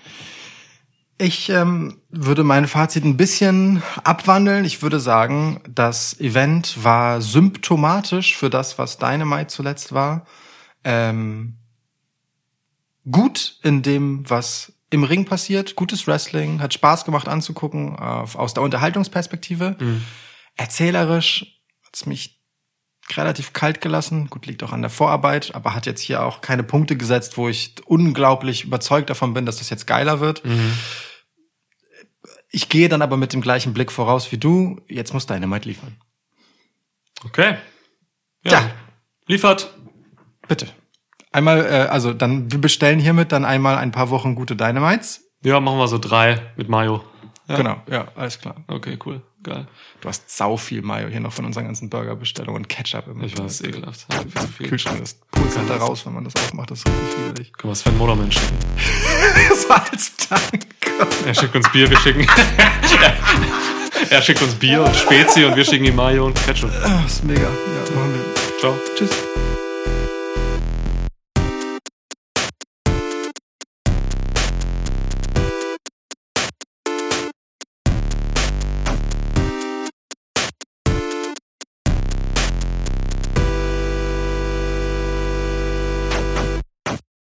Ich ähm, würde mein Fazit ein bisschen abwandeln. Ich würde sagen, das Event war symptomatisch für das, was Dynamite zuletzt war. Ähm, gut in dem, was im Ring passiert. Gutes Wrestling, hat Spaß gemacht anzugucken, aus der Unterhaltungsperspektive. Erzählerisch hat's mich relativ kalt gelassen. Gut, liegt auch an der Vorarbeit, aber hat jetzt hier auch keine Punkte gesetzt, wo ich unglaublich überzeugt davon bin, dass das jetzt geiler wird. Ich gehe dann aber mit dem gleichen Blick voraus wie du. Jetzt muss Dynamite liefern. Okay. Ja. Liefert. Bitte. Einmal, äh, also dann, wir bestellen hiermit dann einmal ein paar Wochen gute Dynamites. Ja, machen wir so drei mit Mayo. Ja. Genau, ja, alles klar. Okay, cool. Geil. Du hast sau viel Mayo hier noch von unseren ganzen Burgerbestellungen und Ketchup im Ich weiß, ekelhaft. Kühlschrank. Das pulst da raus, wenn man das aufmacht. Das ist richtig widerlich. Können wir Sven Moderman schicken? <laughs> Das war als Dank. Er schickt uns Bier, wir schicken. <laughs> er schickt uns Bier und Spezi und wir schicken ihm Mayo und Ketchup. Das ist mega. Ja, machen wir. Ciao. Tschüss.